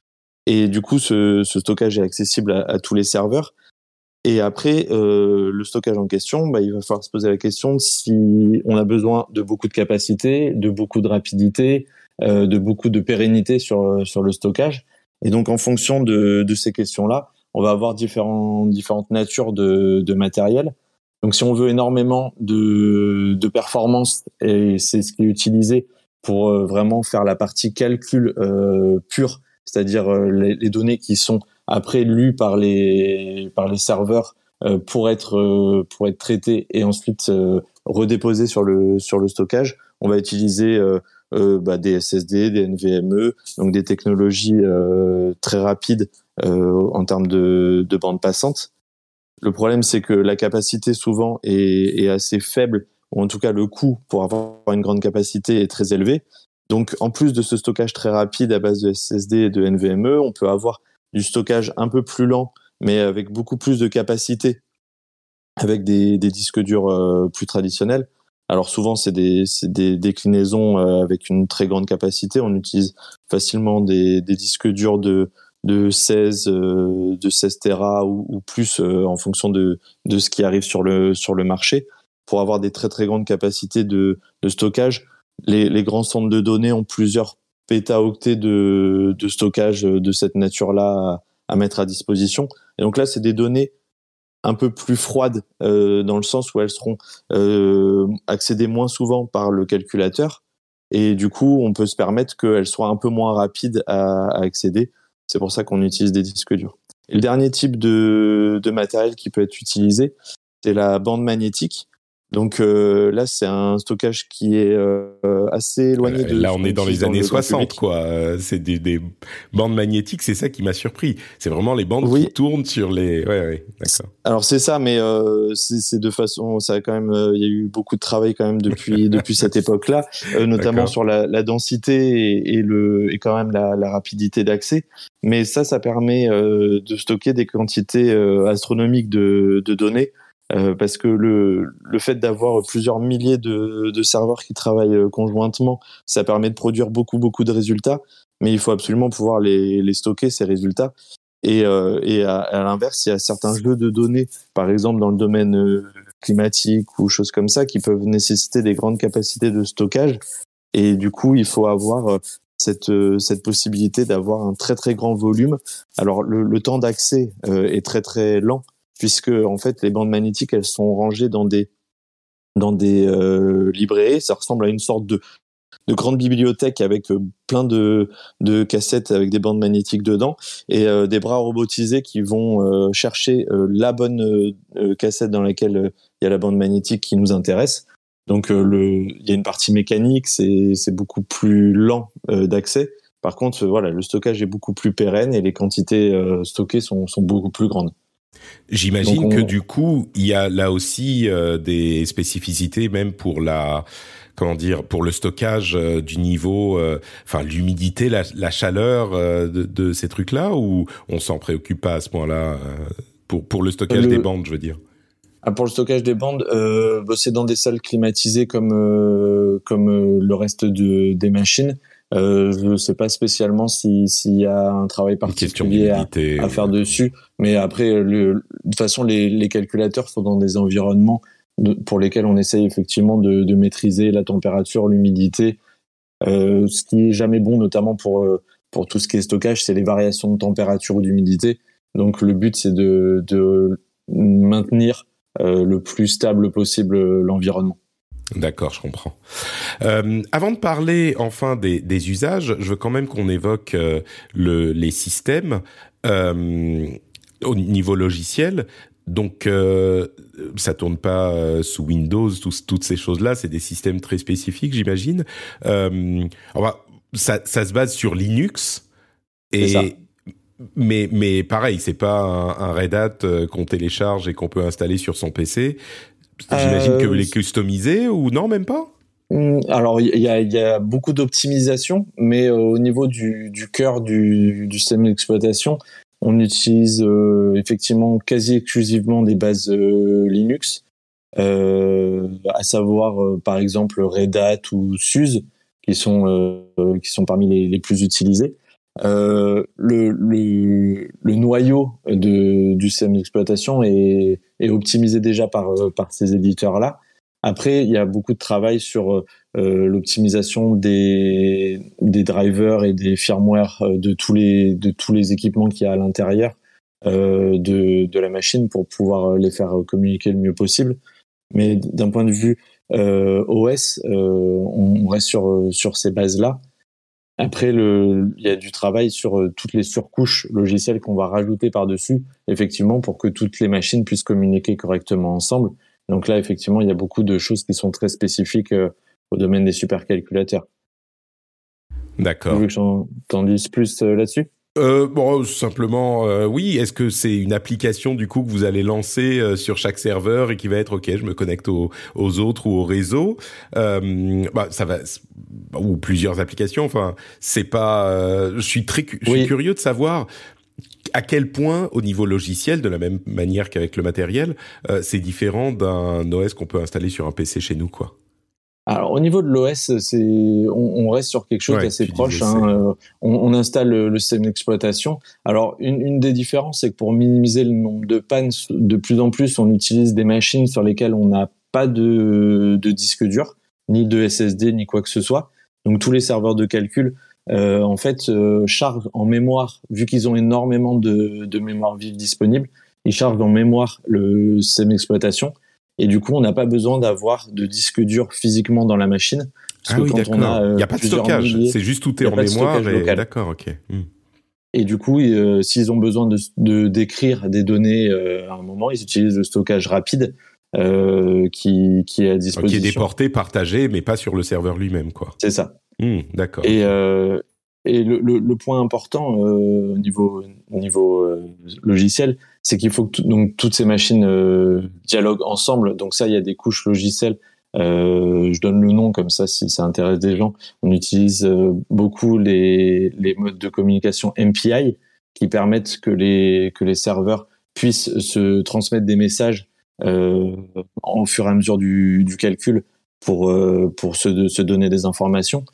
Et du coup, ce, ce stockage est accessible à tous les serveurs. Et après, euh, le stockage en question, bah, il va falloir se poser la question si on a besoin de beaucoup de capacité, de beaucoup de rapidité, euh, de beaucoup de pérennité sur, sur le stockage. Et donc, en fonction de, de ces questions-là, on va avoir différents, différentes natures de, de matériel. Donc, si on veut énormément de, de performance, et c'est ce qui est utilisé pour euh, vraiment faire la partie calcul euh, pure, c'est-à-dire euh, les, les, données qui sont après lu par les par les serveurs euh, pour être euh, pour être traité et ensuite euh, redéposé sur le sur le stockage. On va utiliser bah, des SSD, des NVMe, donc des technologies très rapides en termes de, de bande passante. Le problème, c'est que la capacité souvent est, est, assez faible, ou en tout cas le coût pour avoir une grande capacité est très élevé. Donc, en plus de ce stockage très rapide à base de SSD et de NVMe, on peut avoir du stockage un peu plus lent, mais avec beaucoup plus de capacité, avec des, disques durs euh, plus traditionnels. Alors souvent, c'est des, des, déclinaisons euh, avec une très grande capacité. On utilise facilement des, disques durs de, de 16, euh, de 16 Tera ou, plus en fonction de, de ce qui arrive sur le, sur le marché pour avoir des très très grandes capacités de, de stockage. Les grands centres de données ont plusieurs pétaoctets de, de stockage de cette nature-là à, mettre à disposition. Et donc là, c'est des données un peu plus froides euh, dans le sens où elles seront euh, accédées moins souvent par le calculateur. Et du coup, on peut se permettre qu'elles soient un peu moins rapides à, à accéder. C'est pour ça qu'on utilise des disques durs. Et le dernier type de, de matériel qui peut être utilisé, c'est la bande magnétique. Donc euh, là, c'est un stockage qui est euh, assez éloigné de. Là, on est dans les années 60, quoi. Euh, c'est des, des, bandes magnétiques, c'est ça qui m'a surpris. C'est vraiment les bandes qui tournent sur les. Ouais, ouais, d'accord. Alors c'est ça, mais c'est de façon, ça a quand même, il y a eu beaucoup de travail quand même depuis [laughs] depuis cette époque-là, notamment sur la, la densité et, et, le et quand même la, la rapidité d'accès. Mais ça, ça permet de stocker des quantités astronomiques de, de données euh, parce que le, le fait d'avoir plusieurs milliers de, de, serveurs qui travaillent euh, conjointement, ça permet de produire beaucoup, beaucoup de résultats, mais il faut absolument pouvoir les, les stocker, ces résultats. Et, euh, et à, à l'inverse, il y a certains jeux de données, par exemple dans le domaine euh, climatique ou choses comme ça, qui peuvent nécessiter des grandes capacités de stockage. Et du coup, il faut avoir cette, cette possibilité d'avoir un très très grand volume. Alors le, le temps d'accès est très très lent puisque en fait les bandes magnétiques elles sont rangées dans des dans des euh, librairies. Ça ressemble à une sorte de de grande bibliothèque avec euh, plein de, de cassettes avec des bandes magnétiques dedans et euh, des bras robotisés qui vont euh, chercher la bonne cassette dans laquelle il y a la bande magnétique qui nous intéresse. Donc il y a une partie mécanique, c'est c'est beaucoup plus lent d'accès. Par contre, voilà, le stockage est beaucoup plus pérenne et les quantités stockées sont, sont beaucoup plus grandes. J'imagine que du coup, il y a là aussi euh, des spécificités même pour la comment dire pour le stockage euh, du niveau, euh, enfin l'humidité, la, la, chaleur de, de, ces trucs-là, ou on s'en préoccupe pas à ce point-là pour pour le stockage des bandes, je veux dire? Ah, pour le stockage des bandes, euh, c'est dans des salles climatisées comme comme le reste de, des machines. Euh, je ne sais pas spécialement s'il y a un travail particulier à, à, faire dessus, mais après, le, de toute façon, les, les, calculateurs sont dans des environnements pour lesquels on essaye effectivement de, de maîtriser la température, l'humidité. Euh, ce qui est jamais bon, notamment pour euh, pour tout ce qui est stockage, c'est les variations de température ou d'humidité. Donc le but, c'est de, de maintenir euh, le plus stable possible l'environnement. D'accord, je comprends. Euh, avant de parler enfin des, des, usages, je veux quand même qu'on évoque euh, le, les systèmes euh, au niveau logiciel. Donc, euh, ça tourne pas euh, sous Windows, toutes ces choses-là. C'est des systèmes très spécifiques, j'imagine. Euh, ça, ça se base sur Linux et mais mais pareil, c'est pas un, un Red Hat qu'on télécharge et qu'on peut installer sur son PC. J'imagine que vous les customisez ou non, même pas? Hmm, alors, il y a, y a, beaucoup d'optimisation, mais euh, au niveau du, du cœur du, du, système d'exploitation, on utilise euh, effectivement quasi exclusivement des bases euh, Linux, à savoir par exemple Red Hat ou SUSE, qui sont, qui sont parmi les, les plus utilisés. Euh, le, le, le, noyau de, du système d'exploitation est, est, optimisé déjà par, euh, par ces éditeurs-là. Après, il y a beaucoup de travail sur euh, l'optimisation des, des drivers et des firmware de tous les, de tous les équipements qu'il y a à l'intérieur euh, de, de la machine pour pouvoir les faire communiquer le mieux possible. Mais d'un point de vue euh, OS, on reste sur, sur ces bases-là. Après, le, il y a du travail sur euh, toutes les surcouches logicielles qu'on va rajouter par-dessus, effectivement, pour que toutes les machines puissent communiquer correctement ensemble. Donc là, effectivement, il y a beaucoup de choses qui sont très spécifiques euh, au domaine des supercalculateurs. D'accord. Tu veux que j'en dise plus euh, là-dessus? Euh, bon, simplement, euh, oui. Est-ce que c'est une application du coup que vous allez lancer euh, sur chaque serveur et qui va être ok, je me connecte aux, aux autres ou au réseau euh, bah, Ça va ou plusieurs applications. Enfin, c'est pas. je suis très, je suis curieux de savoir à quel point, au niveau logiciel, de la même manière qu'avec le matériel, c'est différent d'un OS qu'on peut installer sur un PC chez nous, quoi. Alors au niveau de l'OS, c'est on, on, reste sur quelque chose d'assez proche. Hein. Euh, on, on, installe le, système d'exploitation. Alors une, une, des différences, c'est que pour minimiser le nombre de pannes, de plus en plus, on utilise des machines sur lesquelles on n'a pas de, de, disque dur, ni de SSD, ni quoi que ce soit. Donc tous les serveurs de calcul, euh, en fait, euh, chargent en mémoire, vu qu'ils ont énormément de, de mémoire vive disponible, ils chargent en mémoire le système d'exploitation et du coup, on n'a pas besoin d'avoir de disque dur physiquement dans la machine. Parce ah que quand on a, il n'y a pas de stockage, c'est juste tout est en mémoire. D'accord, ok. Hmm. Et du coup, s'ils ont besoin de d'écrire des données à un moment, ils utilisent le stockage rapide qui, qui est à disposition. Qui est déporté, partagé, mais pas sur le serveur lui-même, quoi. C'est ça. Mmh, d'accord. Et, et le, le, le, point important au niveau, niveau logiciel, c'est qu'il faut que donc toutes ces machines dialoguent ensemble. Donc ça, il y a des couches logicielles euh, je donne le nom comme ça si ça intéresse des gens. On utilise euh, beaucoup les, modes de communication MPI qui permettent que les, que les serveurs puissent se transmettre des messages euh, au fur et à mesure du, calcul pour, euh, pour se, donner des informations.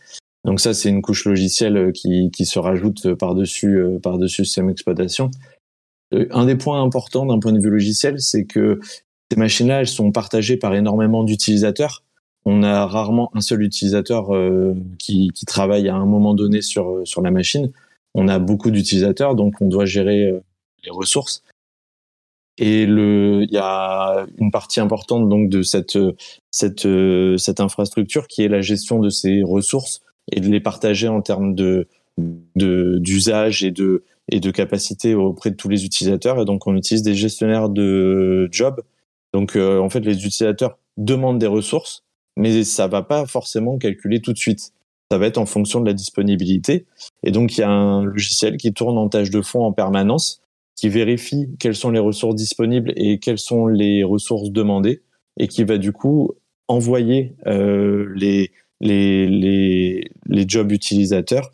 Donc ça, c'est une couche logicielle qui, qui se rajoute par-dessus par-dessus système d'exploitation. Un des points importants d'un point de vue logiciel, c'est que ces machines-là, elles sont partagées par énormément d'utilisateurs. On a rarement un seul utilisateur euh, qui, travaille à un moment donné sur, euh, sur la machine. On a beaucoup d'utilisateurs, donc on doit gérer euh, les ressources. Et il y a une partie importante donc de cette, cette, cette infrastructure qui est la gestion de ces ressources et de les partager en termes de, d'usage et de, et de capacité auprès de tous les utilisateurs. Et donc, on utilise des gestionnaires de jobs donc euh, en fait, les utilisateurs demandent des ressources, mais ça va pas forcément calculer tout de suite. Ça va être en fonction de la disponibilité. Et donc il y a un logiciel qui tourne en tâche de fond en permanence, qui vérifie quelles sont les ressources disponibles et quelles sont les ressources demandées, et qui va du coup envoyer euh, les, jobs utilisateurs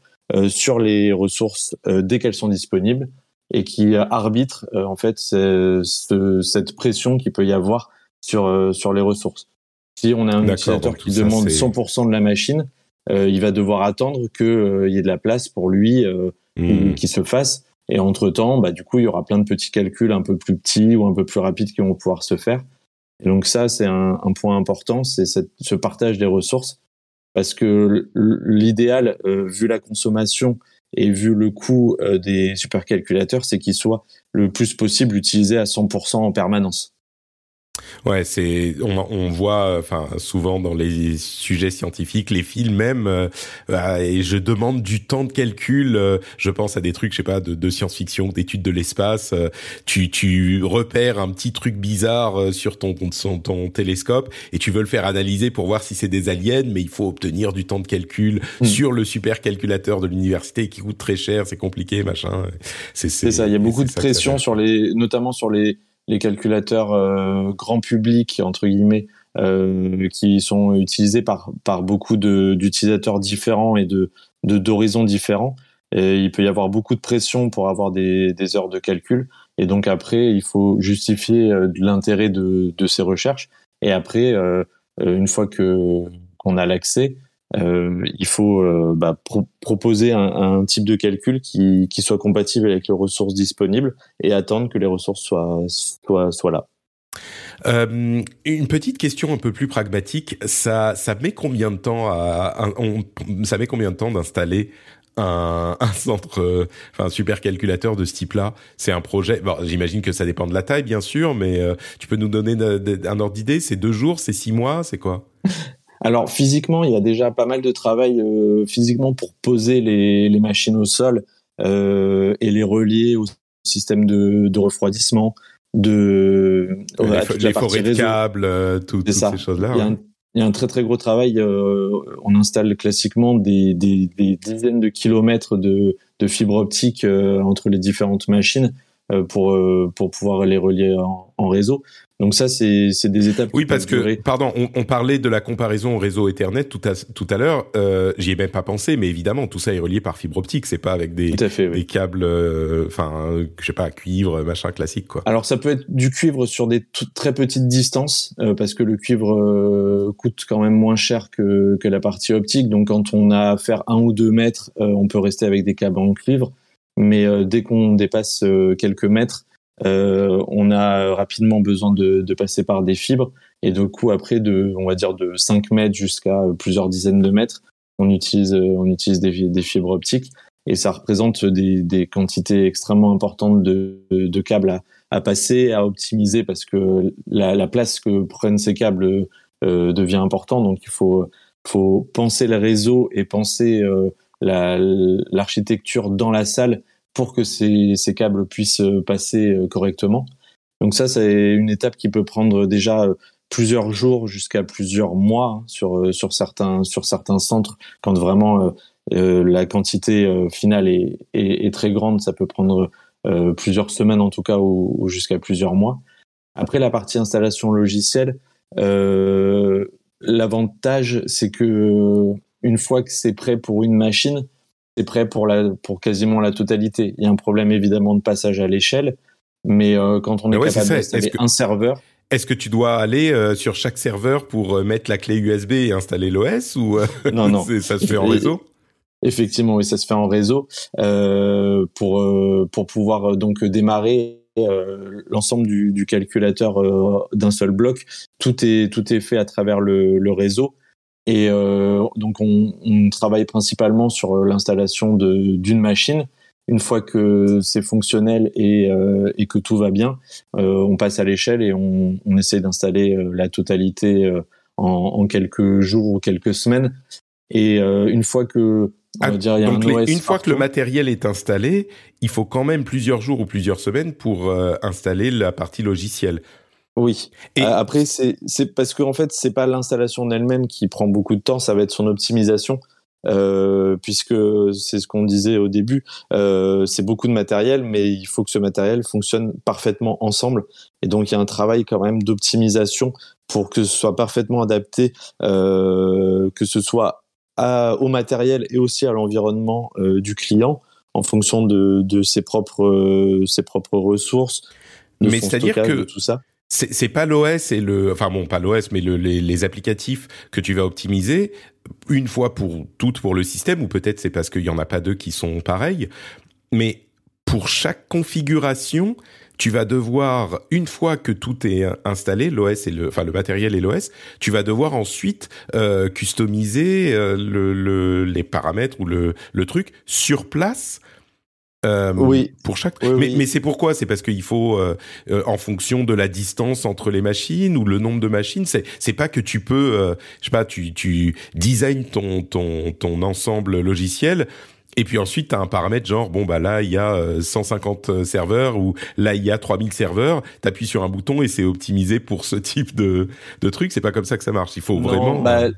sur les ressources euh, dès qu'elles sont disponibles et qui arbitre euh, en fait ce, cette pression qu'il peut y avoir sur euh, sur les ressources. Si on a un utilisateur qui demande 100% de la machine, euh, il va devoir attendre qu'il y ait de la place pour lui mmh. qui se fasse. Et entre temps, bah, du coup, il y aura plein de petits calculs un peu plus petits ou un peu plus rapides qui vont pouvoir se faire. Et donc ça, c'est un, un, point important, c'est ce partage des ressources, parce que l'idéal, vu la consommation et vu le coût euh, des supercalculateurs, c'est qu'ils soient le plus possible utilisés à 100% en permanence. Ouais, c'est on, on voit enfin souvent dans les sujets scientifiques, les films même, euh, euh, et je demande du temps de calcul. Euh, je pense à des trucs, je sais pas, de, de science-fiction, d'études de l'espace. tu tu repères un petit truc bizarre sur ton, ton ton télescope et tu veux le faire analyser pour voir si c'est des aliens, mais il faut obtenir du temps de calcul hmm. sur le supercalculateur de l'université qui coûte très cher, c'est compliqué, machin. C'est ça. Il y a beaucoup de pression sur les, notamment sur les les calculateurs euh, grand public entre guillemets euh, qui sont utilisés par par beaucoup d'utilisateurs différents et de d'horizons différents. Et il peut y avoir beaucoup de pression pour avoir des, des heures de calcul. Et donc après, il faut justifier euh, l'intérêt de, de ces recherches. Et après, une fois que qu'on a l'accès, euh, il faut euh, bah, proposer un, un, type de calcul qui, qui, soit compatible avec les ressources disponibles et attendre que les ressources soient, soient, soient là. Euh, une petite question un peu plus pragmatique, ça, ça met combien de temps à, on, ça met combien de temps d'installer un, un, centre, euh, enfin un supercalculateur de ce type-là? C'est un projet. Bon, j'imagine que ça dépend de la taille, bien sûr, mais euh, tu peux nous donner un ordre d'idée? C'est deux jours, c'est six mois, c'est quoi? Alors physiquement, il y a déjà pas mal de travail euh, physiquement pour poser les, les machines au sol euh, et les relier au système de, de refroidissement, de les, les forêts de câbles, euh, toutes ces choses-là. Il, il, y a un très très gros travail. On installe classiquement des, des, des, dizaines de kilomètres de, de fibres optiques entre les différentes machines pour pour pouvoir les relier en, en réseau. Donc ça, c'est des étapes. Oui, parce que pardon, on, on, parlait de la comparaison au réseau Ethernet tout à tout à l'heure. Euh, J'y ai même pas pensé, mais évidemment, tout ça est relié par fibre optique. C'est pas avec des, fait, des câbles, euh, enfin, euh, je sais pas, cuivre, machin classique quoi. Alors ça peut être du cuivre sur des très petites distances, euh, parce que le cuivre euh, coûte quand même moins cher que que la partie optique. Donc quand on a à faire un ou deux mètres, on peut rester avec des câbles en cuivre. Mais dès qu'on dépasse quelques mètres, euh, on a rapidement besoin de, de, passer par des fibres. Et du coup après de on va dire de 5 mètres jusqu'à plusieurs dizaines de mètres on utilise on utilise des, des fibres optiques. Et ça représente des, des quantités extrêmement importantes de, de câbles à, à, passer à optimiser parce que la, la place que prennent ces câbles euh, devient important donc il faut faut penser le réseau et penser euh, l'architecture dans la salle pour que ces, câbles puissent passer correctement. Donc ça, c'est une étape qui peut prendre déjà plusieurs jours jusqu'à plusieurs mois hein, sur sur certains sur certains centres quand vraiment euh, la quantité finale est, très grande ça peut prendre plusieurs semaines en tout cas ou, ou jusqu'à plusieurs mois après la partie installation logicielle euh, l'avantage c'est que une fois que c'est prêt pour une machine c'est prêt pour la pour quasiment la totalité. Il y a un problème évidemment de passage à l'échelle mais euh, quand on est capable d'installer un serveur est-ce que tu dois aller euh, sur chaque serveur pour euh, mettre la clé USB et installer l'OS ou [laughs] non non. [laughs] ça se fait en réseau? Effectivement, oui, ça se fait en réseau pour pour pouvoir donc démarrer l'ensemble du, du, calculateur d'un seul bloc. Tout est tout est fait à travers le, le réseau et donc on, on, travaille principalement sur l'installation d'une machine une fois que c'est fonctionnel et, euh, et, que tout va bien, euh, on passe à l'échelle et on, on essaie d'installer euh, la totalité euh, en, en, quelques jours ou quelques semaines. Et une fois que ah, dire, donc un une fois que le matériel est installé, il faut quand même plusieurs jours ou plusieurs semaines pour installer la partie logicielle. Oui. Et après, c'est parce qu'en en fait, c'est pas l'installation en elle-même qui prend beaucoup de temps, ça va être son optimisation. Euh, puisque c'est ce qu'on disait au début, euh, c'est beaucoup de matériel, mais il faut que ce matériel fonctionne parfaitement ensemble. Et donc il y a un travail quand même d'optimisation pour que ce soit parfaitement adapté, euh, que ce soit à, au matériel et aussi à l'environnement du client en fonction de, de ses propres ses propres ressources. mais c'est-à-dire que tout ça c'est pas l'OS et le, enfin bon, pas l'OS, mais le, les, les, applicatifs que tu vas optimiser une fois pour toutes pour le système, ou peut-être c'est parce qu'il y en a pas deux qui sont pareils. Mais pour chaque configuration, tu vas devoir, une fois que tout est installé, l'OS et le, enfin le matériel et l'OS, tu vas devoir ensuite euh, customiser euh, le, le, les paramètres ou le, le truc sur place euh, oui. Pour chaque. Oui, mais, oui. mais c'est pourquoi? C'est parce qu'il faut, euh, euh, en fonction de la distance entre les machines ou le nombre de machines. C'est c'est pas que tu peux, euh, je sais pas, tu tu design ton ton ton ensemble logiciel. Et puis ensuite, tu as un paramètre genre, bon, bah là, il y a 150 serveurs ou là, il y a 3000 serveurs. Tu appuies sur un bouton et c'est optimisé pour ce type de, de truc. C'est pas comme ça que ça marche. Il faut non, vraiment... Bah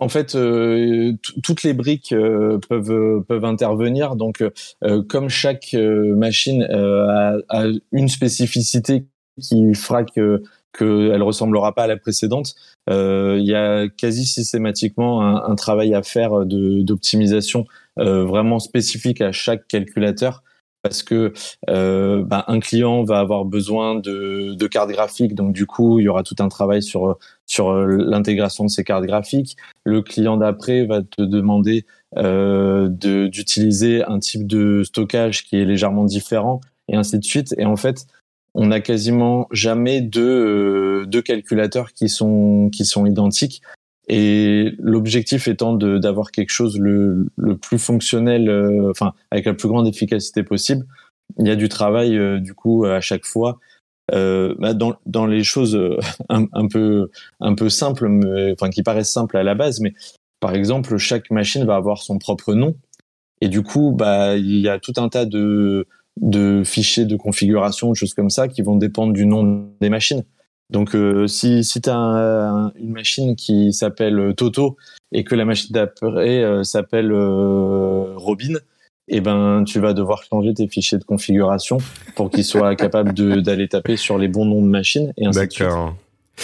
en fait, euh, toutes les briques euh, peuvent euh, peuvent intervenir. Donc, euh, comme chaque euh, machine a, a, une spécificité qui fera que qu'elle ressemblera pas à la précédente, il y a quasi systématiquement un, un travail à faire de d'optimisation vraiment spécifique à chaque calculateur parce que euh, bah, un client va avoir besoin de, de, cartes graphiques, donc du coup il y aura tout un travail sur sur l'intégration de ces cartes graphiques. Le client d'après va te demander euh, d'utiliser un type de stockage qui est légèrement différent et ainsi de suite. Et en fait, on n'a quasiment jamais deux, euh, deux calculateurs qui sont qui sont identiques. Et l'objectif étant d'avoir quelque chose le, le plus fonctionnel, euh, enfin avec la plus grande efficacité possible. Il y a du travail euh, du coup à chaque fois. Euh, bah dans, dans les choses euh, [laughs] un, un, peu un peu simples, enfin qui paraissent simples à la base, mais par exemple chaque machine va avoir son propre nom et du coup bah il y a tout un tas de de fichiers de configuration, de choses comme ça qui vont dépendre du nom des machines. Donc, euh, si, si tu as un, une machine qui s'appelle Toto et que la machine d'après euh, s'appelle euh, Robin, eh ben, tu vas devoir changer tes fichiers de configuration pour qu'ils soient [laughs] capables d'aller taper sur les bons noms de machines et ainsi de suite.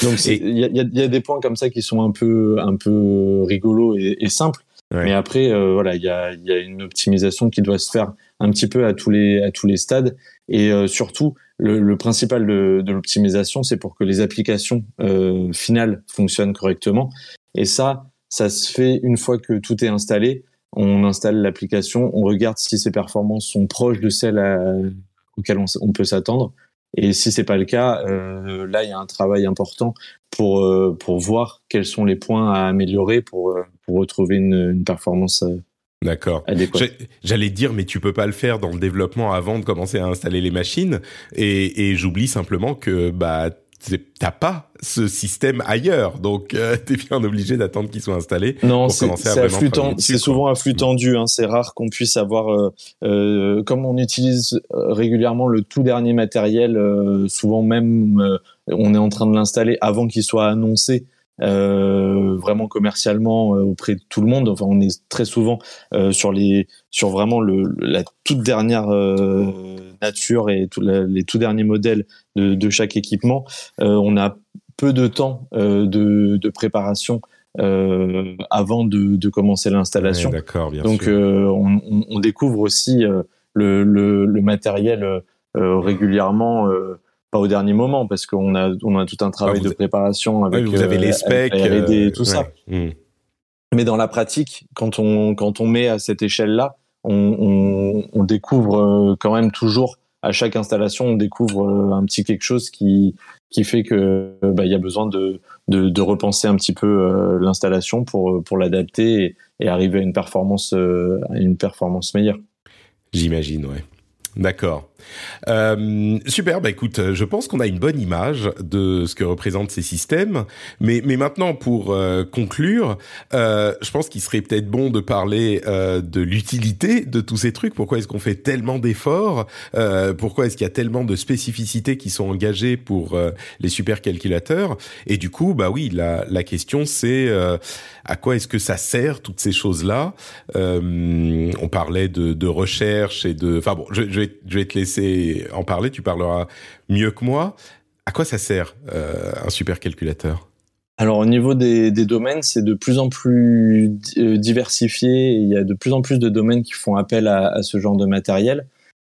Donc, il y a, y a, des points comme ça qui sont un peu, un peu rigolos et, et simples. Mais après, euh, voilà, il y a, y a une optimisation qui doit se faire un petit peu à tous les, à tous les stades. Et euh, surtout, le, le, principal de, de l'optimisation, c'est pour que les applications euh, finales fonctionnent correctement. Et ça, ça se fait une fois que tout est installé. On installe l'application, on regarde si ses performances sont proches de celles à, auxquelles on, on peut s'attendre. Et si c'est pas le cas, euh, là il y a un travail important pour euh, pour voir quels sont les points à améliorer pour euh, pour retrouver une, une performance D'accord. J'allais dire, mais tu peux pas le faire dans le développement avant de commencer à installer les machines. Et, et j'oublie simplement que bah t'as pas ce système ailleurs. Donc, euh, [laughs] tu es bien obligé d'attendre qu'il soit installé non, C'est souvent un flux tendu. Hein. C'est rare qu'on puisse avoir, euh, euh, comme on utilise régulièrement le tout dernier matériel, souvent même on est en train de l'installer avant qu'il soit annoncé. Vraiment commercialement auprès de tout le monde. Enfin, on est très souvent sur les sur vraiment le, la toute dernière nature et tout, les tout derniers modèles de, de chaque équipement. on a peu de temps euh, de, de, préparation euh, avant de, de commencer l'installation. D'accord, bien Donc, euh, on, on, découvre aussi le, le, le, matériel régulièrement pas au dernier moment parce qu'on a on a tout un travail ah, de préparation avec vous avez les specs et tout ça hmm. mais dans la pratique quand on quand on met à cette échelle là on, on, on découvre quand même toujours à chaque installation, on découvre euh, un petit quelque chose qui qui fait que bah, il y a besoin de, de, de repenser un petit peu euh, l'installation pour pour l'adapter et, et, arriver à une performance euh, à une performance meilleure. J'imagine, ouais. D'accord. Euh, super, bah écoute, je pense qu'on a une bonne image de ce que représentent ces systèmes. Mais, mais maintenant, pour euh, conclure, euh, je pense qu'il serait peut-être bon de parler euh, de l'utilité de tous ces trucs. Pourquoi est-ce qu'on fait tellement d'efforts? Euh, Pourquoi est-ce qu'il y a tellement de spécificités qui sont engagées pour les supercalculateurs? Et du coup, bah oui, la, la question c'est à quoi est-ce que ça sert toutes ces choses-là? On parlait de, de recherche et de... Enfin bon, je, vais, je vais te laisser c'est en parler, tu parleras mieux que moi. À quoi ça sert euh, un supercalculateur? Alors au niveau des, domaines, c'est de plus en plus euh, diversifié. il y a de plus en plus de domaines qui font appel à, ce genre de matériel.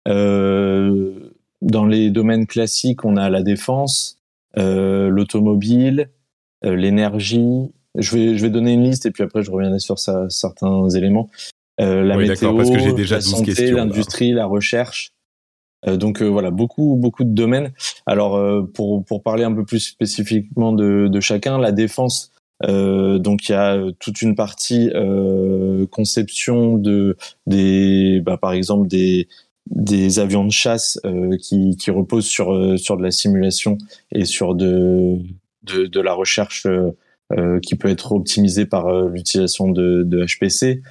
Euh, dans les domaines classiques, on a la défense, l'automobile, l'énergie. Je vais, je vais donner une liste et puis après je reviendrai sur certains éléments. la météo, parce que j'ai déjà la santé, l'industrie, la recherche. Euh, donc euh, voilà, beaucoup beaucoup de domaines. Alors euh, pour pour parler un peu plus spécifiquement de, de chacun, la défense. donc il y a toute une partie conception de des bah, par exemple des des avions de chasse qui, qui reposent sur sur de la simulation et sur de de, de la recherche qui peut être optimisée par l'utilisation de, de HPC.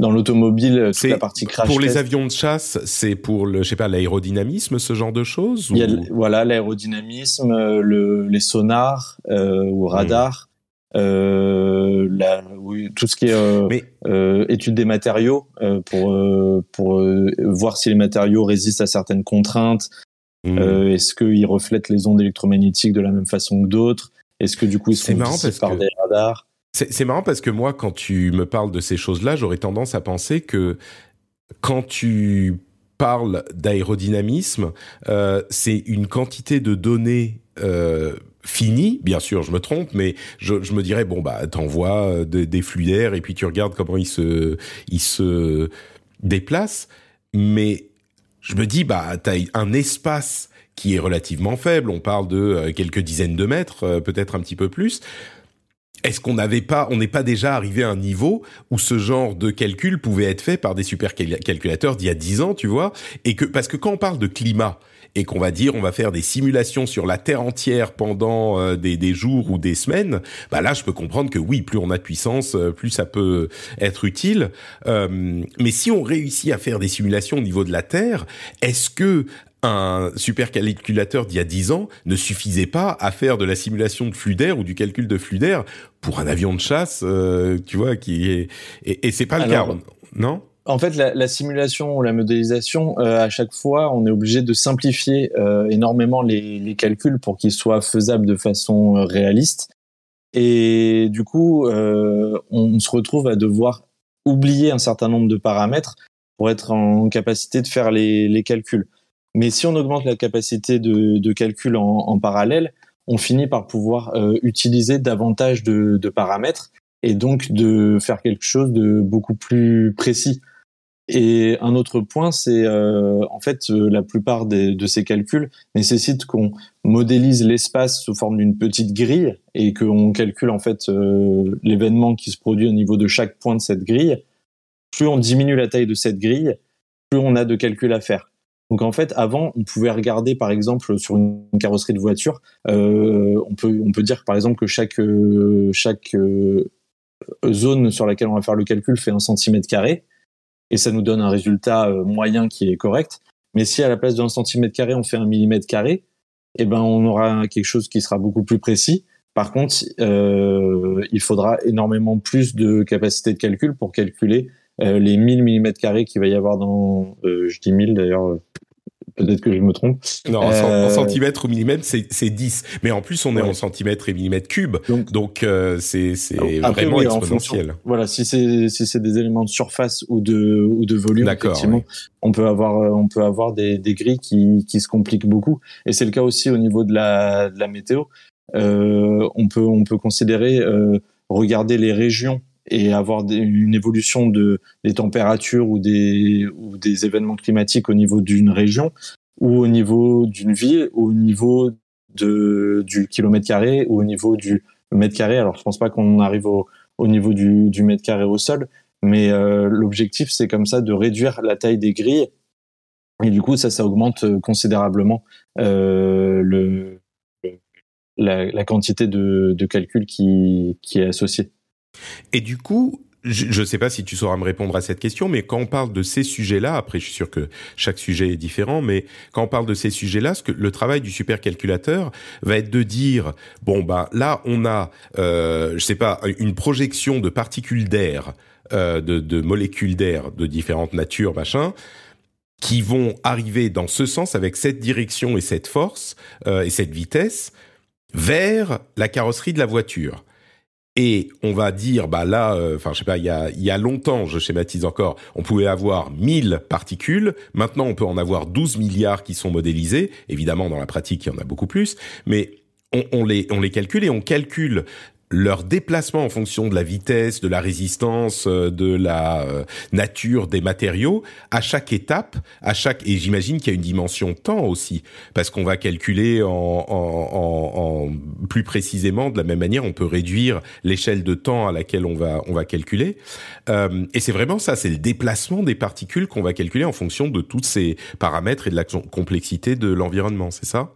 Dans l'automobile, toute la partie crash Pour les avions de chasse, c'est pour le, je sais pas, l'aérodynamisme, ce genre de choses. Il y a, voilà, l'aérodynamisme, euh, le, les sonars euh, ou hmm. radars, euh, la, oui, tout ce qui est euh, euh, étude des matériaux euh, pour pour voir si les matériaux résistent à certaines contraintes. Hmm. Est-ce qu'ils reflètent les ondes électromagnétiques de la même façon que d'autres? Est-ce que du coup ils sont par des radars? C'est marrant parce que moi, quand tu me parles de ces choses-là, j'aurais tendance à penser que quand tu parles d'aérodynamisme, euh, c'est une quantité de données euh, finie. Bien sûr, je me trompe, mais je, me dirais bon bah t'envoies euh, des, flux d'air et puis tu regardes comment ils se ils se déplacent. Mais je me dis bah t'as un espace qui est relativement faible. On parle de euh, quelques dizaines de mètres, peut-être un petit peu plus est-ce qu'on n'avait pas, on n'est pas déjà arrivé à un niveau où ce genre de calcul pouvait être fait par des supercalculateurs d'il y a dix ans, tu vois, et que parce que quand on parle de climat et qu'on va dire on va faire des simulations sur la Terre entière pendant euh, des, des, jours ou des semaines, bah là je peux comprendre que oui, plus on a de puissance, euh, plus ça peut être utile. Euh, mais si on réussit à faire des simulations au niveau de la Terre, est-ce que un supercalculateur d'il y a 10 ans ne suffisait pas à faire de la simulation de flux d'air ou du calcul de flux d'air pour un avion de chasse, euh, tu vois, qui est et, et c'est pas le cas, non? En fait, la, la, simulation ou la modélisation, euh, à chaque fois, on est obligé de simplifier euh, énormément les, les, calculs pour qu'ils soient faisables de façon réaliste. Et du coup, on se retrouve à devoir oublier un certain nombre de paramètres pour être en capacité de faire les, les calculs. Mais si on augmente la capacité de, calcul en, parallèle, on finit par pouvoir euh, utiliser davantage de, paramètres et donc de faire quelque chose de beaucoup plus précis. Et un autre point, c'est euh, en fait euh, la plupart de ces calculs nécessitent qu'on modélise l'espace sous forme d'une petite grille et qu'on calcule en fait euh, l'événement qui se produit au niveau de chaque point de cette grille. Plus on diminue la taille de cette grille, plus on a de calculs à faire. Donc en fait, avant, on pouvait regarder, par exemple, sur une carrosserie de voiture, euh, on peut dire par exemple que chaque euh, euh, zone sur laquelle on va faire le calcul fait un centimètre carré, et ça nous donne un résultat moyen qui est correct. Mais si à la place d'un centimètre carré, on fait un millimètre carré, eh ben on aura quelque chose qui sera beaucoup plus précis. Par contre, il faudra énormément plus de capacité de calcul pour calculer les 1000 mm carrés qu'il va y avoir dans, je dis 1000 d'ailleurs, peut-être que je me trompe. Non, en, euh, centimètres ou millimètres, c'est 10. Mais en plus, on est ouais. en centimètres et millimètres cubes. Donc, euh, c'est vraiment oui, exponentiel. Fonction, voilà, si c'est si des éléments de surface ou de ou de volume, effectivement, oui. on peut avoir on peut avoir des, des grilles qui, qui se compliquent beaucoup. Et c'est le cas aussi au niveau de la, de la météo. Euh, on peut on peut considérer euh, regarder les régions et avoir une évolution de des températures ou des ou des événements climatiques au niveau d'une région ou au niveau d'une ville au niveau de du kilomètre carré ou au niveau du mètre carré alors je pense pas qu'on arrive au, au niveau du, du mètre carré au sol mais euh, l'objectif c'est comme ça de réduire la taille des grilles et du coup ça ça augmente considérablement euh, le la, la, quantité de, de calcul qui, qui est associée. Et du coup, je ne sais pas si tu sauras me répondre à cette question, mais quand on parle de ces sujets-là, après je suis sûr que chaque sujet est différent, mais quand on parle de ces sujets-là, ce que le travail du supercalculateur va être de dire bon bah là on a, euh, je sais pas, une projection de particules d'air, euh, de, molécules d'air de différentes natures, machin qui vont arriver dans ce sens avec cette direction et cette force euh, et cette vitesse vers la carrosserie de la voiture. Et on va dire, bah là, enfin, euh, je sais pas, il y a, y a longtemps, je schématise encore, on pouvait avoir 1000 particules. Maintenant, on peut en avoir 12 milliards qui sont modélisés. Évidemment, dans la pratique, il y en a beaucoup plus. Mais on, on les, on les calcule et on calcule leur déplacement en fonction de la vitesse, de la résistance, de la nature des matériaux à chaque étape, à chaque et j'imagine qu'il y a une dimension temps aussi parce qu'on va calculer en, en, en, en, plus précisément de la même manière on peut réduire l'échelle de temps à laquelle on va on va calculer. Euh, et c'est vraiment ça c'est le déplacement des particules qu'on va calculer en fonction de tous ces paramètres et de la complexité de l'environnement c'est ça?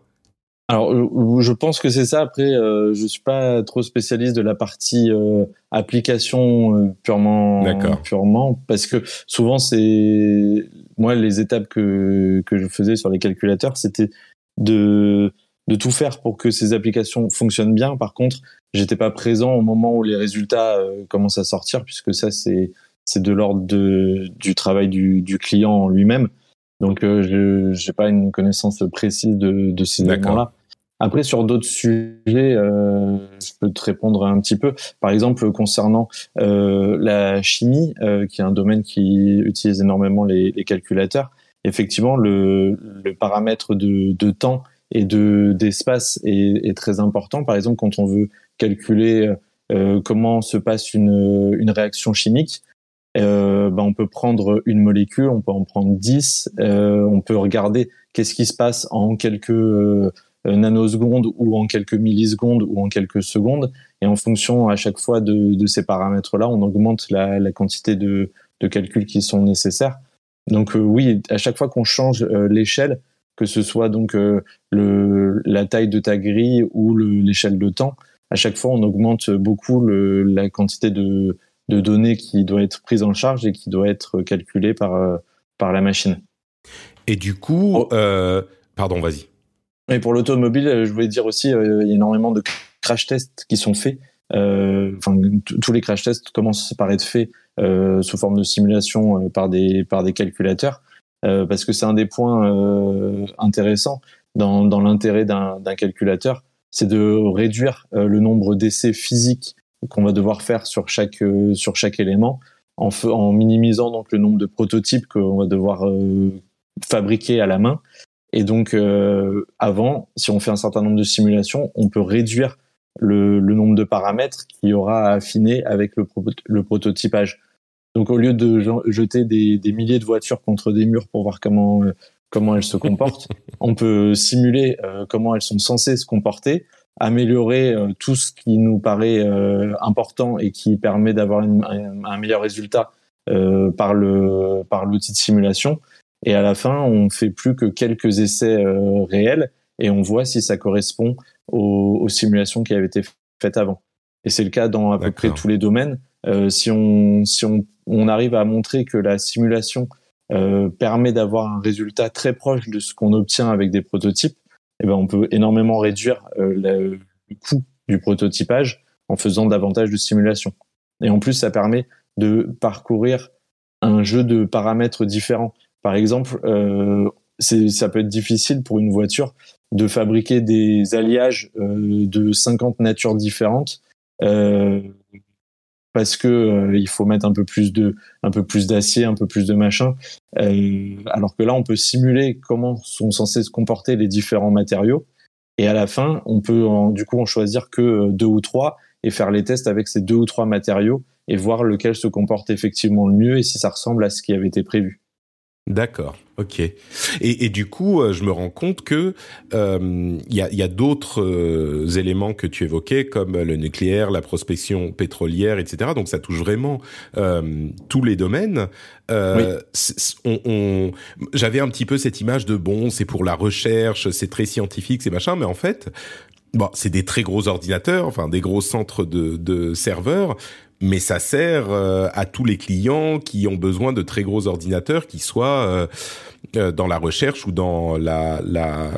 Alors, euh, je pense que c'est ça. Après, euh, je suis pas trop spécialiste de la partie euh, application euh, purement, purement, parce que souvent c'est moi les étapes que que je faisais sur les calculateurs, c'était de de tout faire pour que ces applications fonctionnent bien. Par contre, j'étais pas présent au moment où les résultats euh, commencent à sortir, puisque ça c'est c'est de l'ordre de du travail du, du client lui-même. Donc, euh, je n'ai pas une connaissance précise de, de ces éléments-là. Après, sur d'autres sujets, euh, je peux te répondre un petit peu. Par exemple, concernant euh, la chimie, euh, qui est un domaine qui utilise énormément les, les calculateurs, effectivement, le, le paramètre de, de, temps et de d'espace est, est, très important. Par exemple, quand on veut calculer euh, comment se passe une, une réaction chimique, euh, ben on peut prendre une molécule, on peut en prendre 10, euh, on peut regarder qu'est-ce qui se passe en quelques euh, nanosecondes ou en quelques millisecondes ou en quelques secondes. Et en fonction à chaque fois de, ces paramètres-là, on augmente la, la quantité de, de, calculs qui sont nécessaires. Donc euh, oui, à chaque fois qu'on change l'échelle, que ce soit donc la taille de ta grille ou l'échelle de temps, à chaque fois on augmente beaucoup la quantité de, de données qui doit être prise en charge et qui doit être calculée par, euh, par la machine. Et du coup, oh. euh, pardon, vas-y. Et pour l'automobile, je voulais dire aussi, euh, il y a énormément de crash tests qui sont faits. Euh, enfin, tous les crash tests commencent par être faits euh, sous forme de simulation par des par des calculateurs, parce que c'est un des points intéressants dans, dans l'intérêt d'un calculateur, c'est de réduire le nombre d'essais physiques qu'on va devoir faire sur chaque euh, sur chaque élément en, en minimisant donc le nombre de prototypes qu'on va devoir euh, fabriquer à la main. Et donc euh, avant si on fait un certain nombre de simulations on peut réduire le, le nombre de paramètres qu'il y aura à affiner avec le, pro le prototypage. Donc au lieu de jeter des, des, milliers de voitures contre des murs pour voir comment comment elles se comportent [laughs] on peut simuler euh, comment elles sont censées se comporter améliorer euh, tout ce qui nous paraît euh, important et qui permet d'avoir un, un, meilleur résultat euh, par le par l'outil de simulation Et à la fin, on fait plus que quelques essais réels et on voit si ça correspond aux, simulations qui avaient été faites avant. Et c'est le cas dans à peu près tous les domaines. si on si on, on arrive à montrer que la simulation euh, permet d'avoir un résultat très proche de ce qu'on obtient avec des prototypes, eh ben on peut énormément réduire euh, le, coût du prototypage en faisant davantage de simulations. Et en plus, ça permet de parcourir un jeu de paramètres différents. Par exemple, euh, ça peut être difficile pour une voiture de fabriquer des alliages euh, de 50 natures différentes euh, parce que euh, il faut mettre un peu plus de un peu plus d'acier, un peu plus de machin. Euh, alors que là, on peut simuler comment sont censés se comporter les différents matériaux. Et à la fin, on peut du coup en choisir que euh, deux ou trois et faire les tests avec ces deux ou trois matériaux et voir lequel se comporte effectivement le mieux et si ça ressemble à ce qui avait été prévu. D'accord, ok. Et, et, du coup, euh, je me rends compte que il euh, y a, y a d'autres euh, éléments que tu évoquais, comme le nucléaire, la prospection pétrolière, etc. Donc ça touche vraiment tous les domaines. On, on, J'avais un petit peu cette image de bon, c'est pour la recherche, c'est très scientifique, c'est machin, mais en fait, bon, c'est des très gros ordinateurs, enfin des gros centres de, de serveurs, mais ça sert euh, à tous les clients qui ont besoin de très gros ordinateurs qui soient euh, euh, dans la recherche ou dans la,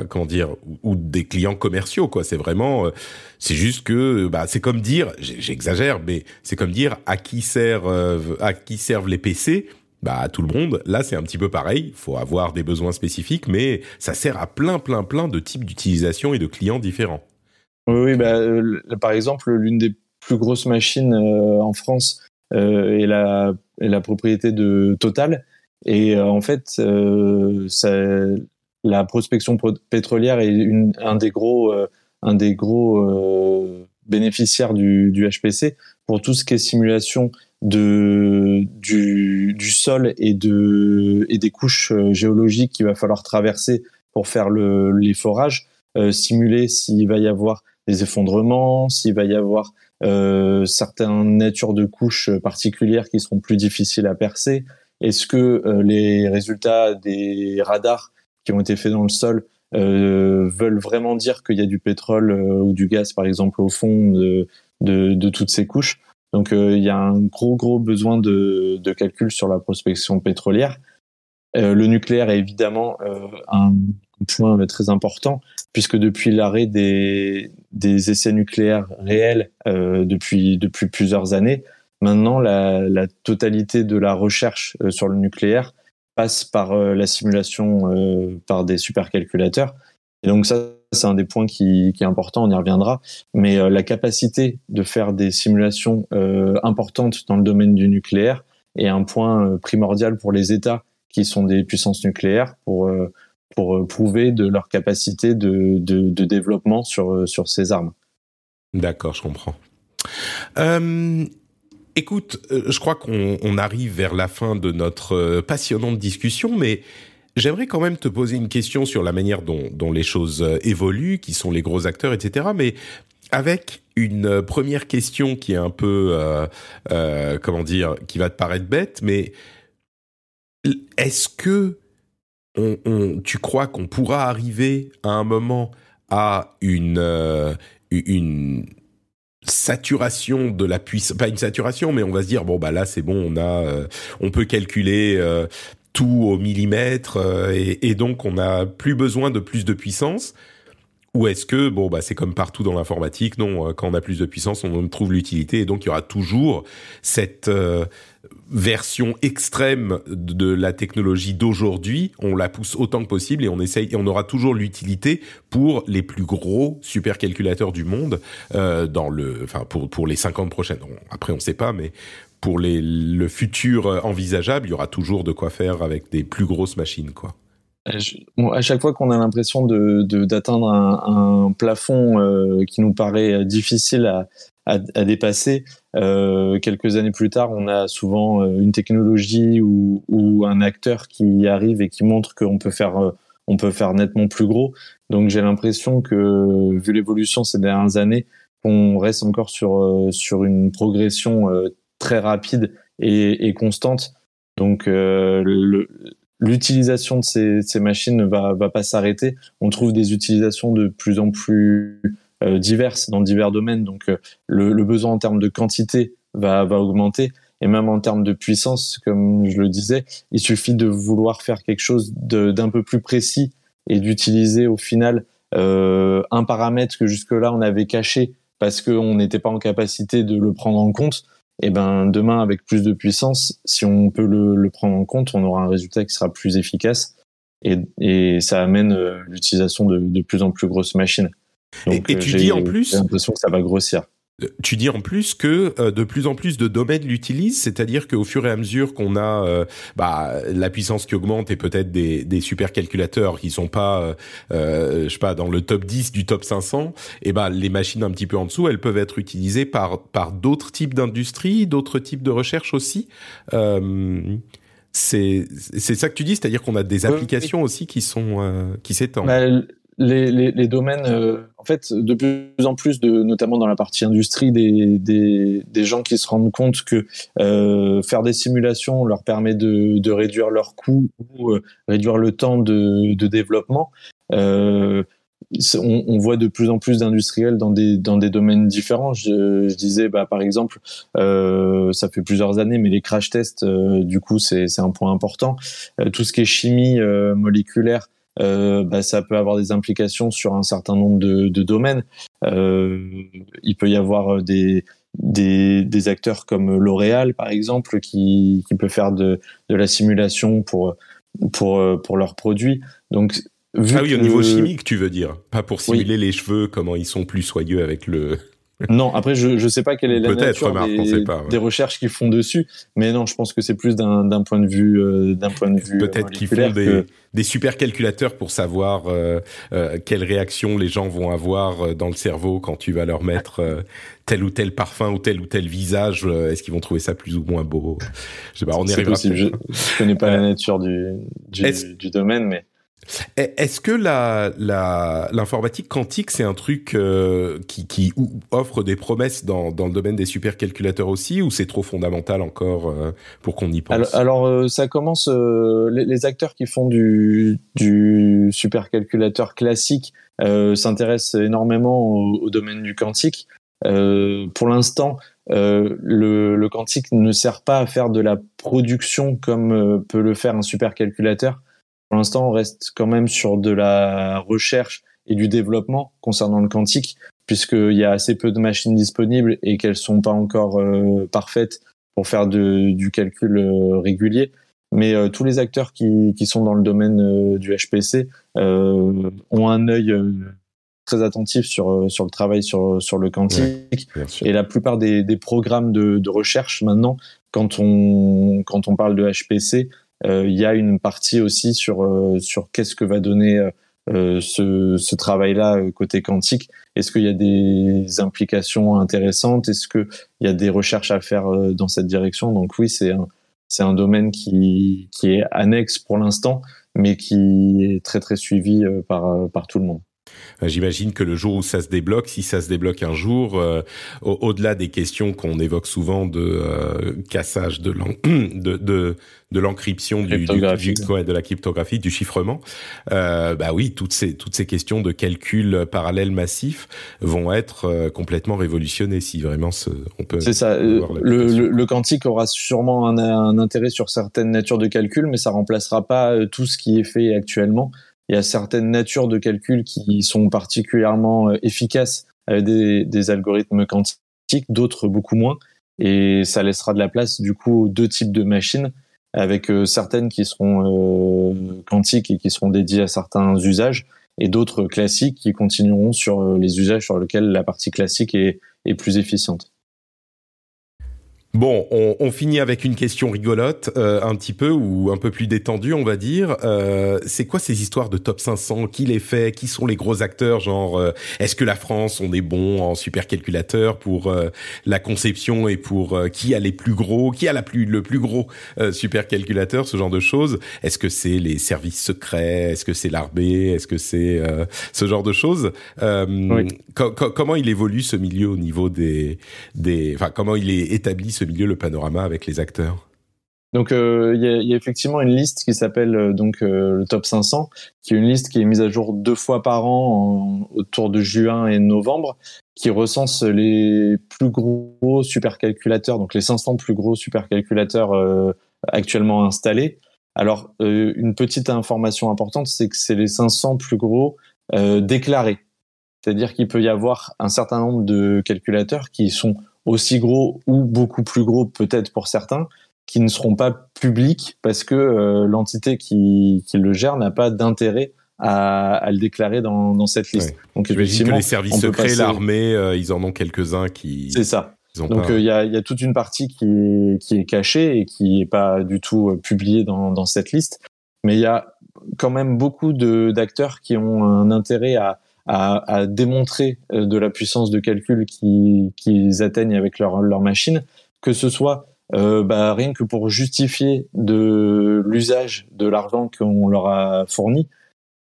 comment dire ou des clients commerciaux quoi. C'est vraiment c'est juste que bah c'est comme dire j'exagère mais c'est comme dire à qui sert à qui servent les PC bah à tout le monde. Là c'est un petit peu pareil. Il faut avoir des besoins spécifiques mais ça sert à plein plein plein de types d'utilisation et de clients différents. Oui bah, par exemple l'une des plus grosse machine euh, en France euh, est la, la propriété de Total. Et euh, en fait, la prospection pétrolière est un des gros, un des gros bénéficiaires du, HPC pour tout ce qui est simulation de, du, sol et, de, et des couches géologiques qu'il va falloir traverser pour faire le, les forages, simuler s'il va y avoir des effondrements, s'il va y avoir euh, certaines natures de couches particulières qui seront plus difficiles à percer Est-ce que euh, les résultats des radars qui ont été faits dans le sol euh, veulent vraiment dire qu'il y a du pétrole ou du gaz, par exemple, au fond de, de, de toutes ces couches? Donc il y a un gros, gros besoin de, de calcul sur la prospection pétrolière. le nucléaire est évidemment un point très important puisque depuis l'arrêt des, des essais nucléaires réels euh, depuis, depuis plusieurs années, maintenant la, la totalité de la recherche euh, sur le nucléaire passe par euh, la simulation euh, par des supercalculateurs. Et donc ça, c'est un des points qui, qui, est important, on y reviendra. Mais euh, la capacité de faire des simulations importantes dans le domaine du nucléaire est un point primordial pour les États qui sont des puissances nucléaires pour pour euh, prouver de leur capacité de, développement sur, euh, sur ces armes. D'accord, je comprends. Euh, écoute, euh, je crois qu'on arrive vers la fin de notre passionnante discussion, mais j'aimerais quand même te poser une question sur la manière dont, les choses évoluent, qui sont les gros acteurs, etc. Mais avec une première question qui est un peu, comment dire, qui va te paraître bête, mais est-ce que tu crois qu'on pourra arriver à un moment à une, euh, une saturation de la puissance, pas une saturation, mais on va se dire bon bah là c'est bon, on a, euh, on peut calculer euh, tout au millimètre et, et, donc on n'a plus besoin de plus de puissance. Ou est-ce que bon bah c'est comme partout dans l'informatique, non Quand on a plus de puissance, on trouve l'utilité et donc il y aura toujours cette version extrême de la technologie d'aujourd'hui, on la pousse autant que possible et on essaye et on aura toujours l'utilité pour les plus gros supercalculateurs du monde euh, dans le, enfin pour pour les 50 prochaines. après on sait pas, mais pour les, le futur envisageable, il y aura toujours de quoi faire avec des plus grosses machines, quoi. Bon, à chaque fois qu'on a l'impression de d'atteindre un, un, plafond euh, qui nous paraît difficile à, à, à dépasser, euh, quelques années plus tard, on a souvent euh, une technologie ou, ou, un acteur qui arrive et qui montre qu'on peut faire, euh, on peut faire nettement plus gros. Donc j'ai l'impression que, vu l'évolution ces dernières années, on reste encore sur euh, sur une progression très rapide et, et constante. Donc le, l'utilisation de ces, ces, machines ne va, va pas s'arrêter. On trouve des utilisations de plus en plus euh, diverses dans divers domaines. Donc, euh, le, le, besoin en termes de quantité va, va augmenter. Et même en termes de puissance, comme je le disais, il suffit de vouloir faire quelque chose d'un peu plus précis et d'utiliser au final euh, un paramètre que jusque-là on avait caché parce qu'on n'était pas en capacité de le prendre en compte. Et ben demain, avec plus de puissance, si on peut le, le prendre en compte, on aura un résultat qui sera plus efficace et, et ça amène euh, l'utilisation de, de, plus en plus grosses machines. Donc, et, tu dis en plus, j'ai l'impression que ça va grossir. Tu dis en plus que euh, de plus en plus de domaines l'utilisent, c'est-à-dire qu'au fur et à mesure qu'on a euh, bah, la puissance qui augmente et peut-être des, des supercalculateurs qui sont pas, euh, euh, je sais pas, dans le top 10 du top 500, et bah les machines un petit peu en dessous, elles peuvent être utilisées par par d'autres types d'industries, d'autres types de recherche aussi. c'est c'est ça que tu dis, c'est-à-dire qu'on a des applications aussi qui sont qui s'étendent. Bah, les, les, les, domaines, euh, en fait, de plus en plus, de, notamment dans la partie industrie, des, des, des gens qui se rendent compte que euh, faire des simulations leur permet de, de réduire leurs coûts ou euh, réduire le temps de, de développement. Euh, on, on, voit de plus en plus d'industriels dans des, dans des domaines différents. Je, je disais, bah, par exemple, euh, ça fait plusieurs années, mais les crash tests, euh, du coup, c'est un point important. tout ce qui est chimie moléculaire, euh, bah, ça peut avoir des implications sur un certain nombre de, de domaines. Euh, il peut y avoir des, des, des acteurs comme L'Oréal, par exemple, qui, qui peut faire de, de la simulation pour, pour, pour leurs produits. Donc, vu ah oui, au niveau chimique, tu veux dire, pas pour simuler oui. les cheveux, comment ils sont plus soyeux avec le. Non, après je ne sais pas quelle est la nature remarque, des, pas, ouais. des, recherches qu'ils font dessus, mais non, je pense que c'est plus d'un point de vue euh, d'un point de vue peut-être qu'ils font des, que... des supercalculateurs pour savoir euh, euh, quelles réactions les gens vont avoir euh, dans le cerveau quand tu vas leur mettre euh, tel ou tel parfum ou tel ou tel visage. euh, Est-ce qu'ils vont trouver ça plus ou moins beau? Je sais pas. On possible. Je, je connais pas la nature du du, du domaine, mais Est-ce que l'informatique quantique c'est un truc euh, qui offre des promesses dans le domaine des supercalculateurs aussi ou c'est trop fondamental encore euh, pour qu'on y pense? Alors, euh, ça commence. les, acteurs qui font du, supercalculateur classique s'intéressent énormément au, domaine du quantique. Pour l'instant, le, quantique ne sert pas à faire de la production comme peut le faire un supercalculateur. Pour l'instant, on reste quand même sur de la recherche et du développement concernant le quantique, puisqu'il y a assez peu de machines disponibles et qu'elles sont pas encore euh, parfaites pour faire de, du calcul euh, régulier. Mais euh, tous les acteurs qui, qui sont dans le domaine du HPC ont un œil très attentif sur, sur le travail sur, sur le quantique. Et la plupart des, des programmes de, de recherche maintenant, quand on, quand on parle de HPC, il y a une partie aussi sur, euh, sur qu'est-ce que va donner euh, ce, ce travail-là euh, côté quantique. Est-ce qu'il y a des implications intéressantes? Est-ce qu'il y a des recherches à faire euh, dans cette direction? Donc oui, c'est un, c'est un domaine qui, qui est annexe pour l'instant, mais qui est très très suivi euh, par, euh, par tout le monde. Euh, J'imagine que le jour où ça se débloque, si ça se débloque un jour, euh, au- au-delà des questions qu'on évoque souvent de euh, cassage de l'en- [clears throat] de, de, de l'encryption du, du, du- ouais, de la cryptographie, du chiffrement, euh, bah oui, toutes ces toutes ces questions de calcul parallèle massif vont être euh, complètement révolutionnées si vraiment ce, on peut. C'est ça. euh, Le, le, le quantique aura sûrement un, un intérêt sur certaines natures de calcul, mais ça remplacera pas tout ce qui est fait actuellement. Il y a certaines natures de calcul qui sont particulièrement euh, efficaces avec des, des algorithmes quantiques, d'autres beaucoup moins. Et ça laissera de la place du coup aux deux types de machines, avec euh, certaines qui seront euh, quantiques et qui seront dédiées à certains usages, et d'autres classiques qui continueront sur euh, les usages sur lesquels la partie classique est plus efficiente. Bon, on, on finit avec une question rigolote, euh, un petit peu ou un peu plus détendue, on va dire. Euh, c'est quoi ces histoires de top 500 Qui les fait? Qui sont les gros acteurs? Genre, euh, est-ce que la France on est bon en supercalculateur pour euh, la conception et pour euh, qui a les plus gros Qui a la plus le plus gros euh, supercalculateur Ce genre de choses? Est-ce que c'est les services secrets? Est-ce que c'est l'armée? Est-ce que c'est euh, ce genre de choses? Euh, Oui. co- co- Comment il évolue ce milieu au niveau des des Enfin, comment il est établi ce le panorama avec les acteurs? Donc euh, il y, a, effectivement une liste qui s'appelle donc le top 500, qui est une liste qui est mise à jour deux fois par an autour de juin et novembre, qui recense les plus gros supercalculateurs, donc les 500 plus gros supercalculateurs actuellement installés. Alors une petite information importante, c'est que c'est les 500 plus gros déclarés. C'est-à-dire qu'il peut y avoir un certain nombre de calculateurs qui sont aussi gros ou beaucoup plus gros peut-être pour certains, qui ne seront pas publics parce que euh, l'entité qui, qui, le gère n'a pas d'intérêt à, à, le déclarer dans, dans cette liste. Donc J'imagine que les services secrets, l'armée, euh, ils en ont quelques-uns qui. C'est ça. Donc euh, il y, a, y, a, toute une partie qui est, qui est cachée et qui n'est pas du tout publiée dans, dans cette liste. Mais il y a quand même beaucoup d'acteurs qui ont un intérêt à, à, à, démontrer euh, de la puissance de calcul qu'ils atteignent avec leur, leur machine, que ce soit euh, bah, rien que pour justifier de l'usage de l'argent qu'on leur a fourni.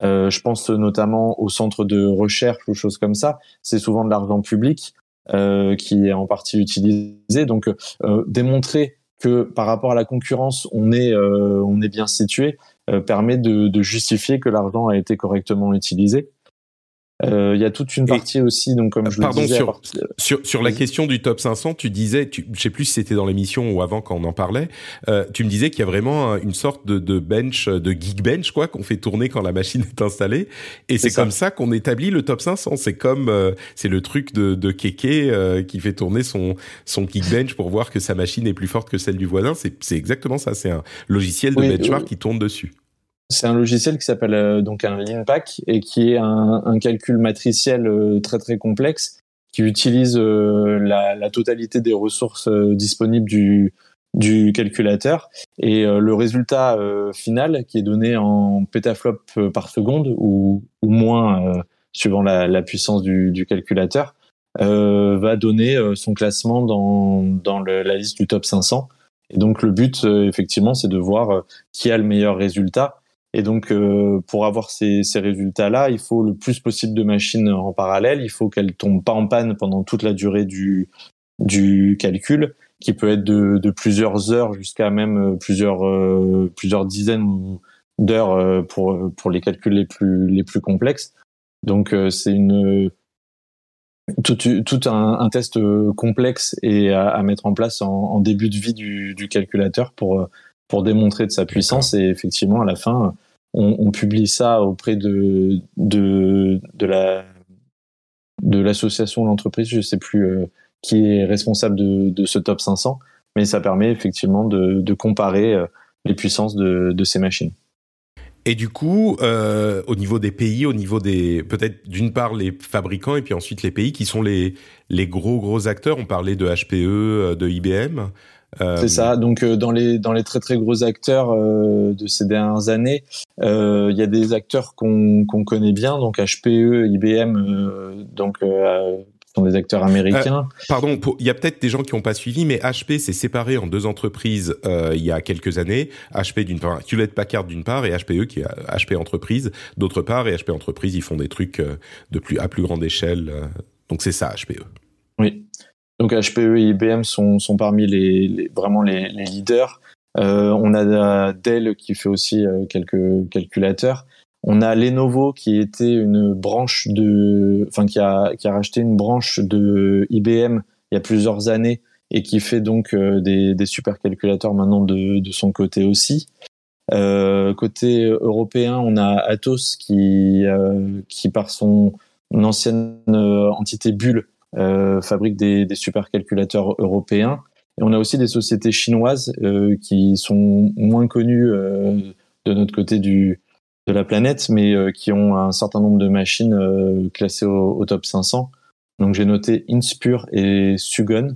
Euh, je pense notamment au centre de recherche ou choses comme ça. C'est souvent de l'argent public euh, qui est en partie utilisé. Donc euh, démontrer que par rapport à la concurrence, on est euh, on est bien situé permet de, de justifier que l'argent a été correctement utilisé. Euh, il y a toute une partie aussi, donc comme je pardon, le disais, sur, sur, sur la question du top 500, tu disais, tu, je sais plus si c'était dans l'émission ou avant quand on en parlait, euh, tu me disais qu'il y a vraiment une sorte de, de bench, de geekbench quoi, qu'on fait tourner quand la machine est installée, et c'est comme ça qu'on établit le top 500. C'est comme, euh, c'est le truc de, de Keke euh, qui fait tourner son son geekbench pour voir que sa machine est plus forte que celle du voisin. C'est exactement ça. C'est un logiciel de benchmark qui tourne dessus. C'est un logiciel qui s'appelle euh, donc un LeanPack et qui est un, un calcul matriciel euh, très très complexe qui utilise euh, la, la, totalité des ressources disponibles du, du calculateur. Et le résultat final qui est donné en pétaflop par seconde ou, ou moins suivant la, la, puissance du, du calculateur va donner son classement dans, dans la liste du top 500 et donc le but effectivement c'est de voir qui a le meilleur résultat et donc, euh, pour avoir ces, ces résultats-là, il faut le plus possible de machines en parallèle. Il faut qu'elles tombent pas en panne pendant toute la durée du, du calcul, qui peut être de, de plusieurs heures jusqu'à même euh, plusieurs, euh, plusieurs dizaines d'heures pour, pour les calculs les plus, les plus complexes. Donc, c'est une tout, tout un, un, test complexe et à, à mettre en place en, en, début de vie du, du calculateur pour pour démontrer de sa puissance et effectivement à la fin on, publie ça auprès de de, de la de l'association l'entreprise, je sais plus euh, qui est responsable de, ce top 500, mais ça permet effectivement de, comparer euh, les puissances de, ces machines. Et du coup, euh, au niveau des pays, au niveau des peut-être d'une part les fabricants et puis ensuite les pays qui sont les les gros gros acteurs. On parlait de HPE, de IBM. Euh, c'est ça. Donc euh, dans les dans les très très gros acteurs euh, de ces dernières années, il y a des acteurs qu'on qu'on connaît bien, donc HPE, IBM, donc sont des acteurs américains. pardon, il y a peut-être des gens qui n'ont pas suivi, mais HP s'est séparé en deux entreprises il y a quelques années. HP d'une part, Hewlett Packard d'une part, et HPE qui est HP Entreprise d'autre part. Et HP Entreprise, ils font des trucs de plus à plus grande échelle. donc c'est ça HPE. Donc HPE et IBM sont, sont parmi les, les vraiment les, les leaders. Euh, on a Dell qui fait aussi euh, quelques calculateurs. On a Lenovo qui était une branche de, enfin qui a qui a racheté une branche de IBM il y a plusieurs années et qui fait donc euh, des, des supercalculateurs maintenant de, de son côté aussi. Euh, côté européen, on a Atos qui euh, qui par son ancienne entité Bull euh, fabrique des, des supercalculateurs européens. Et on a aussi des sociétés chinoises euh, qui sont moins connues euh, de notre côté du, de la planète, mais qui ont un certain nombre de machines classées au, au, top 500. Donc j'ai noté Inspur et Sugon.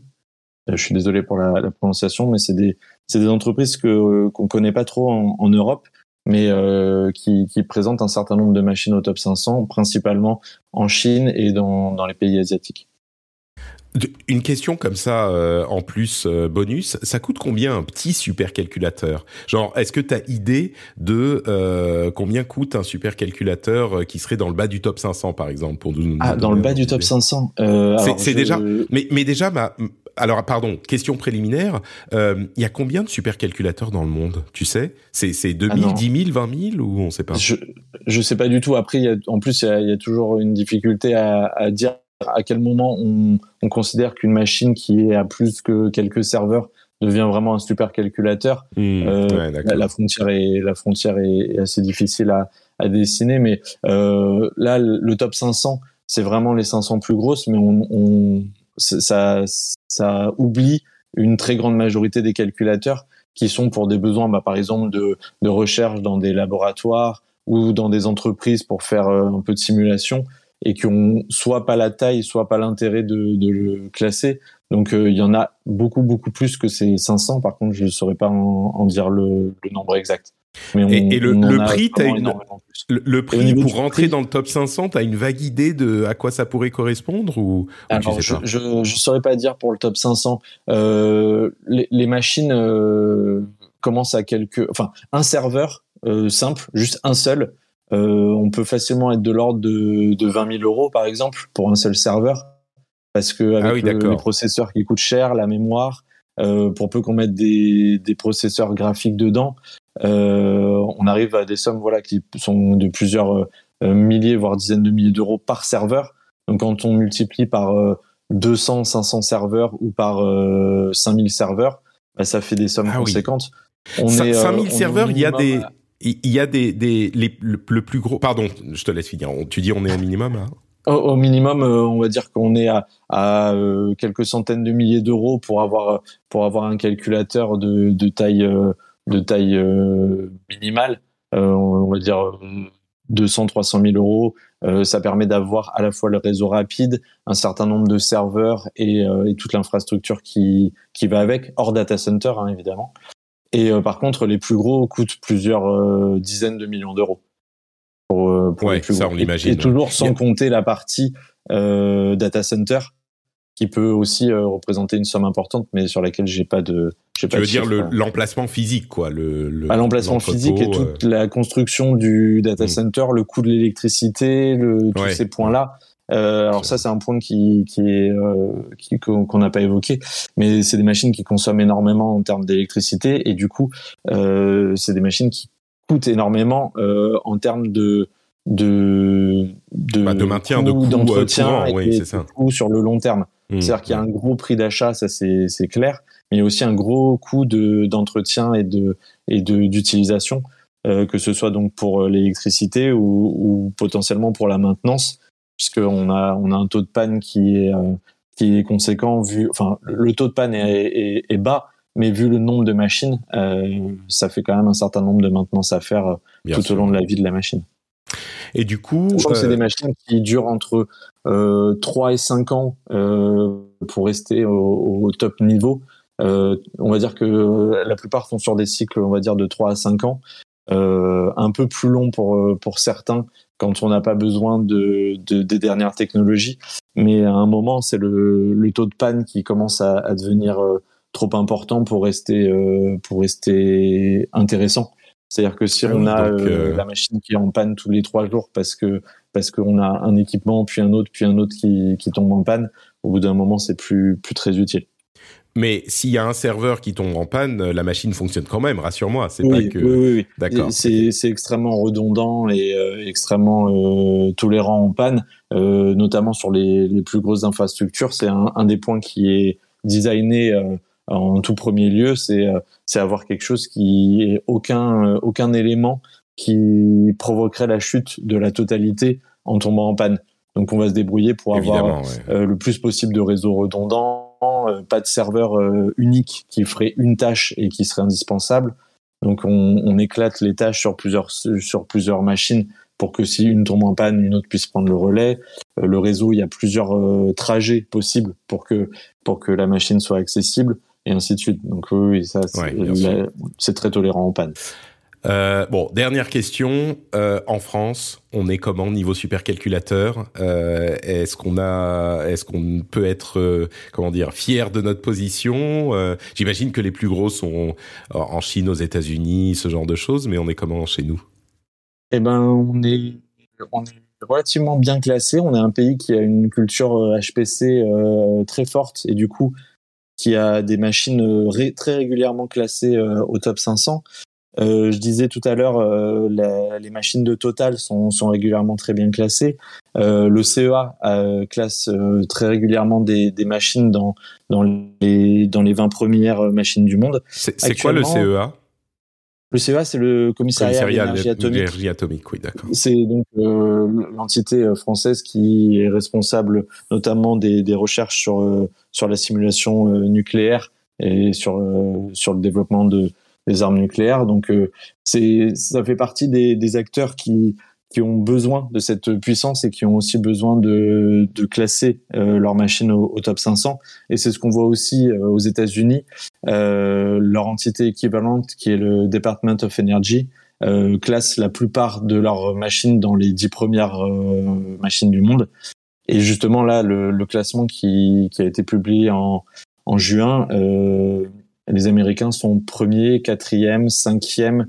je suis désolé pour la, la prononciation, mais c'est des, des entreprises que qu'on connaît pas trop en, en Europe, mais euh, qui, qui, présentent un certain nombre de machines au top 500, principalement en Chine et dans, dans les pays asiatiques. Une question comme ça, euh, en plus, euh, bonus, ça coûte combien un petit supercalculateur? Genre, est-ce que tu as idée de euh, combien coûte un supercalculateur qui serait dans le bas du top 500, par exemple pour nous, Ah, dans le bas du top 500 C'est déjà... Mais, mais déjà, ma, alors, pardon, question préliminaire. Il y a combien de supercalculateurs dans le monde? Tu sais? C'est 2000, ah 10 000, 20 000 ou on ne sait pas? Je ne sais pas du tout. Après, y a, en plus, il y, a toujours une difficulté à, à dire à quel moment on, on considère qu'une machine qui est à plus que quelques serveurs devient vraiment un supercalculateur. Mmh, euh, la, frontière est la frontière est, assez difficile à, à dessiner, mais euh, là le top 500 c'est vraiment les 500 plus grosses, mais on, on ça ça oublie une très grande majorité des calculateurs qui sont pour des besoins, bah, par exemple de, de recherche dans des laboratoires ou dans des entreprises pour faire euh, un peu de simulation et qui ont soit pas la taille, soit pas l'intérêt de, de, le classer. Donc euh, il y en a beaucoup beaucoup plus que ces 500. Par contre, je ne saurais pas en, en dire le, le, nombre exact. Mais on, et, le, le prix, une, le, prix pour rentrer dans le top 500, tu as une vague idée de à quoi ça pourrait correspondre ou, Alors, je, je, je saurais pas dire pour le top 500. Euh, les, les, machines euh, commencent à quelques, enfin un serveur euh, simple, juste un seul, euh, on peut facilement être de l'ordre de, de 20 000 euros, par exemple, pour un seul serveur. Parce que ah avec les processeurs qui coûtent cher, la mémoire, euh, pour peu qu'on mette des, des, processeurs graphiques dedans, euh, on arrive à des sommes voilà qui sont de plusieurs euh, milliers, voire dizaines de milliers d'euros par serveur. Donc quand on multiplie par 200, 500 serveurs ou par 5000 serveurs, bah, ça fait des sommes ah conséquentes. On 5000 serveurs, il y a des il y a des, des le, plus gros. Pardon, je te laisse finir. Tu dis on est au minimum là? Au, minimum, euh, on va dire qu'on est à, à euh, quelques centaines de milliers d'euros pour avoir pour avoir un calculateur de, de taille euh, de taille minimale. on va dire 200 300 000 euros. ça permet d'avoir à la fois le réseau rapide, un certain nombre de serveurs et, et toute l'infrastructure qui qui va avec, hors data center hein, évidemment. Et euh, par contre, les plus gros coûtent plusieurs euh, dizaines de millions d'euros. Pour, euh, pour les plus ça, on l'imagine. Et, toujours sans compter la partie data center qui peut aussi représenter une somme importante, mais sur laquelle j'ai pas de. Tu pas veux dire l'emplacement physique, quoi, le. le bah, l'emplacement physique et toute la construction du data hmm. center, le coût de l'électricité, le, tous ces points-là. Euh, alors ça, c'est un point qui, qui est euh, qu'on n'a pas évoqué, mais c'est des machines qui consomment énormément en termes d'électricité et du coup, euh, c'est des machines qui coûtent énormément euh, en termes de de de, bah, de maintien, de coût, euh, d'entretien oui, c'est sur le long terme. Mmh. C'est-à-dire qu'il y a un gros prix d'achat, ça c'est c'est clair, mais il y a aussi un gros coût de d'entretien et de et de d'utilisation, euh, que ce soit donc pour l'électricité ou, ou potentiellement pour la maintenance puisqu'on a, on a un taux de panne qui est, euh, qui est conséquent, vu, enfin, le taux de panne est, est, bas, mais vu le nombre de machines, euh, ça fait quand même un certain nombre de maintenance à faire euh, tout au long de la vie de la machine. Et du coup, je c'est des machines qui durent entre euh, 3 et 5 ans pour rester au, au top niveau. On va dire que la plupart sont sur des cycles, on va dire de 3 à 5 ans, un peu plus long pour pour certains quand on n'a pas besoin de, de, des dernières technologies. Mais à un moment, c'est le, le, taux de panne qui commence à, à devenir euh, trop important pour rester, euh, pour rester intéressant. C'est-à-dire que si ah on a euh, la machine qui est en panne tous les trois jours parce que parce qu'on a un équipement puis un autre puis un autre qui, qui tombe en panne, au bout d'un moment, c'est plus plus très utile. Mais s'il y a un serveur qui tombe en panne, la machine fonctionne quand même. Rassure-moi, c'est pas que. Oui, oui, D'accord. C'est extrêmement redondant et euh, extrêmement euh, tolérant en panne, euh, notamment sur les, les, plus grosses infrastructures. C'est un, un, des points qui est designé euh, en tout premier lieu, c'est c'est avoir quelque chose qui est aucun aucun élément qui provoquerait la chute de la totalité en tombant en panne. Donc on va se débrouiller pour avoir le plus possible de réseaux redondants euh, pas de serveur euh, unique qui ferait une tâche et qui serait indispensable. Donc on, on, éclate les tâches sur plusieurs sur plusieurs machines pour que si une tombe en panne, une autre puisse prendre le relais. Euh, le réseau, il y a plusieurs trajets possibles pour que pour que la machine soit accessible et ainsi de suite. Donc oui, ça c'est très tolérant en panne. Euh, bon, dernière question. Euh, en France, on est comment niveau supercalculateur? Euh, Est-ce qu'on a, est-ce qu'on peut être, comment dire, fier de notre position? J'imagine que les plus gros sont en Chine, aux États-Unis, ce genre de choses, mais on est comment chez nous? Eh ben, on est, on est relativement bien classé. On est un pays qui a une culture HPC très forte et du coup qui a des machines très régulièrement classées au top 500. Je disais tout à l'heure, les machines de Total sont, sont régulièrement très bien classées. le CEA classe très régulièrement des, des, machines dans, dans, les, dans les 20 premières machines du monde. C'est quoi le CEA le CEA, c'est le commissariat, à l'énergie atomique. atomique. oui, d'accord. C'est donc euh, l'entité euh, française qui est responsable notamment des, des recherches sur euh, sur la simulation nucléaire et sur sur le développement de des armes nucléaires. Donc c'est ça fait partie des, des acteurs qui qui ont besoin de cette puissance et qui ont aussi besoin de, de classer euh, leur machine au, top 500. Et c'est ce qu'on voit aussi euh, aux États-Unis. Euh, leur entité équivalente, qui est le Department of Energy, euh, classe la plupart de leurs machines dans les dix premières euh, machines du monde. Et justement là, le, le classement qui, qui, a été publié en, en juin, les Américains sont premiers, quatrième, cinquième,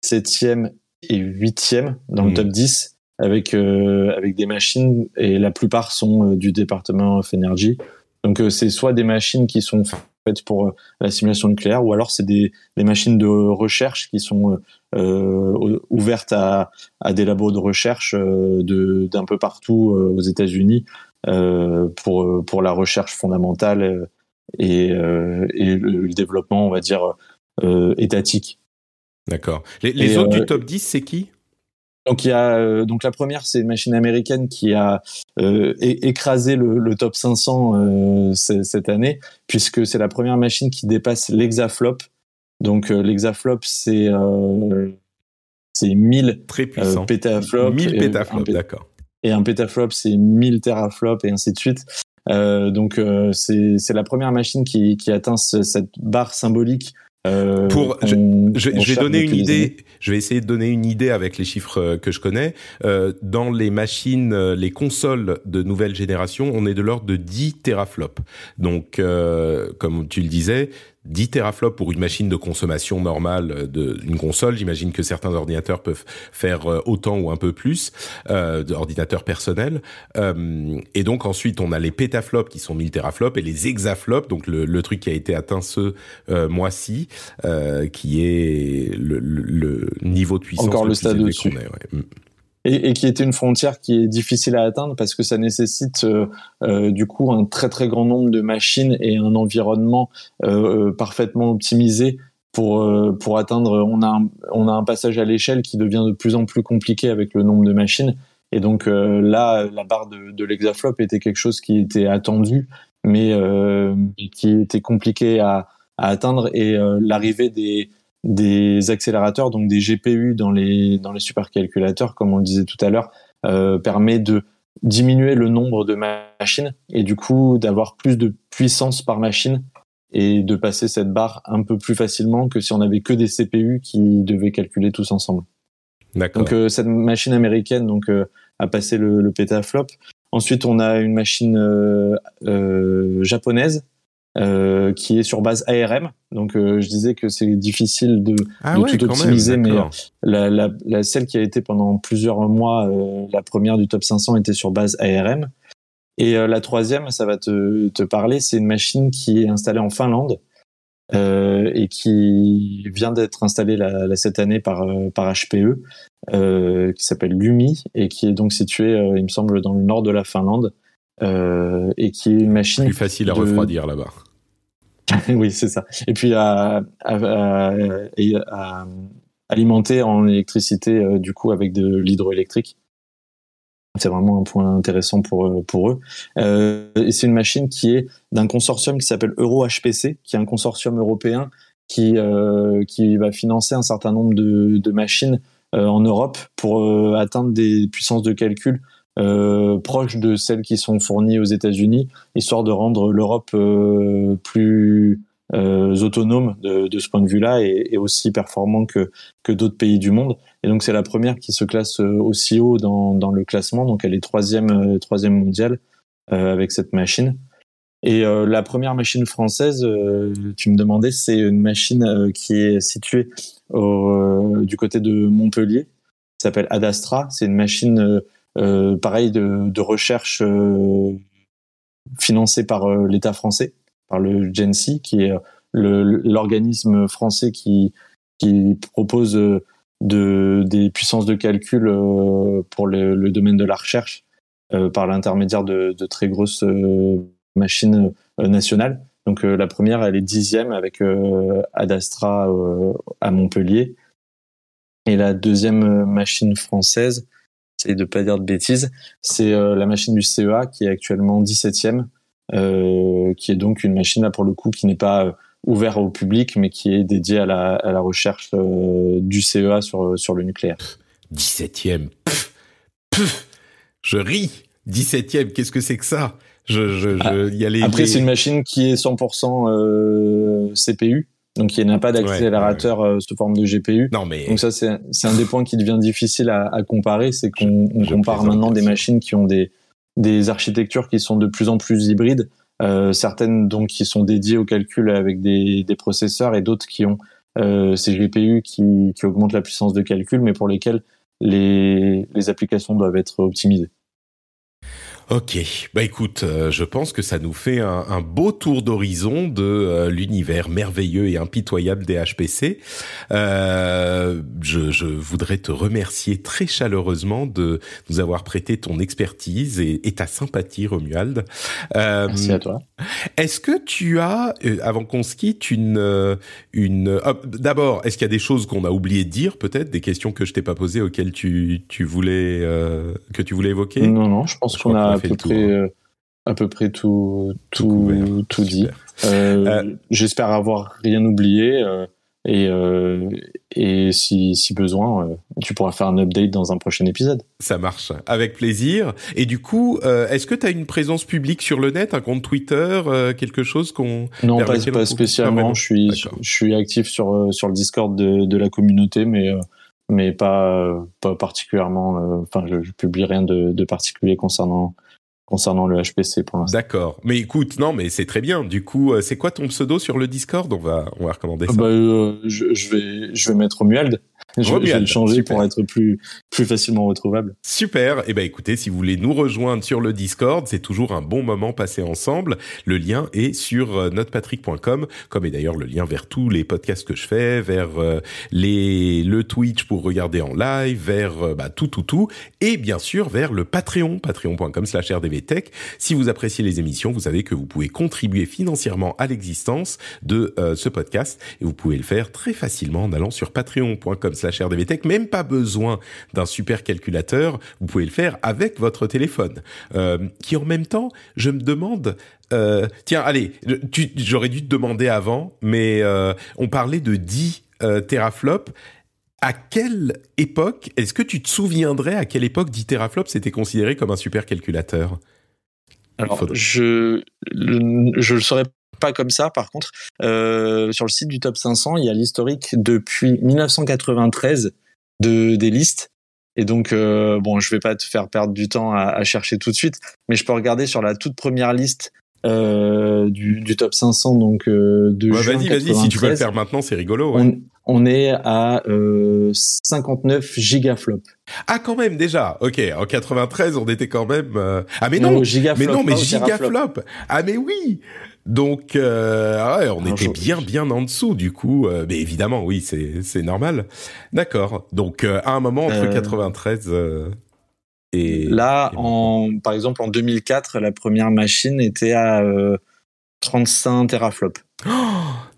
septième et huitième dans le mmh. top 10 avec euh, avec des machines et la plupart sont euh, du département of energy. Donc euh, c'est soit des machines qui sont faites pour la simulation nucléaire ou alors c'est des, des machines de recherche qui sont ouvertes à, à des labos de recherche d'un peu partout aux États-Unis pour pour la recherche fondamentale et, et le, développement on va dire étatique. D'accord. Les, autres du euh, top 10, c'est qui? Donc il y a euh, donc la première c'est une machine américaine qui a euh, écrasé le, top 500 cette année puisque c'est la première machine qui dépasse l'exaflop. Donc l'exaflop c'est c'est 1000 très puissant. pétaflops 1000 pétaflops, d'accord. Et un pétaflop c'est 1000 teraflops et ainsi de suite. Donc c'est la première machine qui, qui atteint cette barre symbolique euh, pour, je, vais donner une idée. Je vais essayer de donner une idée avec les chiffres euh, que je connais. Euh, dans les machines, euh, les consoles de nouvelle génération, on est de l'ordre de 10 teraflops. Donc, euh, comme tu le disais, 10 teraflops pour une machine de consommation normale d'une console. J'imagine que certains ordinateurs peuvent faire euh, autant ou un peu plus, euh, d'ordinateurs personnels. Euh, et donc ensuite, on a les pétaflops qui sont 1000 teraflops et les hexaflops, donc le, le truc qui a été atteint ce euh, mois-ci, euh, qui est le, le, niveau de puissance Encore le, stade au-dessus. Mm et, qui était une frontière qui est difficile à atteindre parce que ça nécessite euh, euh, du coup un très très grand nombre de machines et un environnement euh, parfaitement optimisé pour pour atteindre. On a un, on a un passage à l'échelle qui devient de plus en plus compliqué avec le nombre de machines. Et donc là, la barre de, de l'hexaflop était quelque chose qui était attendu, mais, mais qui était compliqué à, à atteindre. Et l'arrivée des des accélérateurs, donc des GPU dans les, dans les supercalculateurs, comme on le disait tout à l'heure, euh, permet de diminuer le nombre de machines et du coup d'avoir plus de puissance par machine et de passer cette barre un peu plus facilement que si on avait que des CPU qui devaient calculer tous ensemble. Donc euh, cette machine américaine donc euh, a passé le, le pétaflop. Ensuite on a une machine euh, japonaise euh, qui est sur base ARM. Donc, euh, je disais que c'est difficile de, ah de tout optimiser, mais la, la, la, celle qui a été pendant plusieurs mois, euh, la première du top 500 était sur base ARM. Et la troisième, ça va te, te parler, c'est une machine qui est installée en Finlande et qui vient d'être installée la, cette année par, par HPE, qui s'appelle Lumi et qui est donc située, il me semble, dans le nord de la Finlande. et qui est une machine plus facile à refroidir là-bas. [laughs] oui, c'est ça. Et puis à, alimenter en électricité euh, du coup avec de l'hydroélectrique. C'est vraiment un point intéressant pour euh, pour eux. Euh, et c'est une machine qui est d'un consortium qui s'appelle EuroHPC, qui est un consortium européen qui qui va financer un certain nombre de, machines en Europe pour atteindre des puissances de calcul euh, proches de celles qui sont fournies aux États-Unis, histoire de rendre l'Europe euh, plus euh, autonome de, ce point de vue-là et, aussi performant que, que d'autres pays du monde. Et donc c'est la première qui se classe euh, aussi haut dans, dans le classement, donc elle est troisième, euh, troisième mondiale avec cette machine. Et la première machine française, tu me demandais, c'est une machine qui est située au, du côté de Montpellier, s'appelle Adastra. C'est une machine euh, pareil de, de recherche euh, financée par euh, l'État français par le GENSI, qui est l'organisme français qui, qui propose de, des puissances de calcul pour le, le, domaine de la recherche par l'intermédiaire de, de, très grosses machines nationales. Donc la première, elle est dixième avec Adastra à Montpellier. Et la deuxième machine française, c'est de pas dire de bêtises, c'est euh, la machine du CEA qui est actuellement 17e, euh, qui est donc une machine là pour le coup qui n'est pas euh, ouverte au public, mais qui est dédiée à la, à la recherche du CEA sur, sur le nucléaire. 17e, je ris. 17e, qu'est-ce que c'est que ça? Je, je, je, ah, y a les, Après, c'est une machine qui est 100% CPU. Donc il n'a pas d'accélérateur euh, sous forme de GPU. Non, mais... Donc ça c'est un des points qui devient difficile à, à comparer, c'est qu'on compare maintenant des machines qui ont des, des architectures qui sont de plus en plus hybrides, euh, certaines donc qui sont dédiées au calcul avec des, des processeurs et d'autres qui ont euh, ces GPU qui, qui augmentent la puissance de calcul, mais pour lesquelles les, les applications doivent être optimisées. Ok, bah écoute, euh, je pense que ça nous fait un, un beau tour d'horizon de euh, l'univers merveilleux et impitoyable des HPC. Euh, je, je, voudrais te remercier très chaleureusement de nous avoir prêté ton expertise et, et ta sympathie, Romuald. Euh, Merci à toi. Est-ce que tu as, avant qu'on se quitte, une, une d'abord, est-ce qu'il y a des choses qu'on a oublié de dire, peut-être, des questions que je t'ai pas posées auxquelles tu, tu voulais que tu voulais évoquer? Non, non, je pense qu'on a à peu près, hein. euh, à peu près tout, tout, tout, dit. Euh, euh, j'espère avoir rien oublié. Et, et si, si besoin, tu pourras faire un update dans un prochain épisode. Ça marche, avec plaisir. Et du coup, est-ce que tu as une présence publique sur le net, un compte Twitter, quelque chose qu'on... Non, pas, pas spécialement. je, suis, je suis actif sur, sur le Discord de, de la communauté, mais, mais pas, pas particulièrement... Enfin, je, je publie rien de, de particulier concernant concernant le HPC pour l'instant. D'accord. Mais écoute, non, mais c'est très bien. Du coup, euh, c'est quoi ton pseudo sur le Discord? On va, on va recommander ça. Bah, euh, je, je, vais, je vais mettre Romuald. Je, vais le changer pour être plus plus facilement retrouvable. Super. Et eh ben écoutez, si vous voulez nous rejoindre sur le Discord, c'est toujours un bon moment passé ensemble. Le lien est sur euh, notrepatrick.com, comme est d'ailleurs le lien vers tous les podcasts que je fais, vers les le Twitch pour regarder en live, vers bah, tout tout tout, et bien sûr vers le Patreon, patreon.com/rdv Tech. Si vous appréciez les émissions, vous savez que vous pouvez contribuer financièrement à l'existence de euh, ce podcast et vous pouvez le faire très facilement en allant sur patreon.com/rdvtech. Même pas besoin d'un super calculateur, vous pouvez le faire avec votre téléphone. Euh, qui en même temps, je me demande euh, tiens, allez, j'aurais dû te demander avant, mais on parlait de 10 teraflops à quelle époque, est-ce que tu te souviendrais à quelle époque 10 teraflops c'était considéré comme un supercalculateur? Alors, je je le saurais pas comme ça. Par contre, euh, sur le site du Top 500, il y a l'historique depuis 1993 de des listes. Et donc, euh, bon, je vais pas te faire perdre du temps à, à, chercher tout de suite, mais je peux regarder sur la toute première liste euh, du, du, top 500 donc de ouais, Vas-y, vas-y, si tu veux le faire maintenant, c'est rigolo. Ouais. On, on, est à euh, 59 gigaflops. Ah, quand même déjà. Ok, en 93, on était quand même. Euh... Ah, mais non, non mais non, mais gigaflop. Ah, mais oui. Donc, euh, ah ouais, on était bien, bien en dessous du coup. Euh, mais évidemment, oui, c'est normal. D'accord. Donc, euh, à un moment entre 93 et là, en, par exemple, en 2004, la première machine était à euh, 35 teraflops. Oh,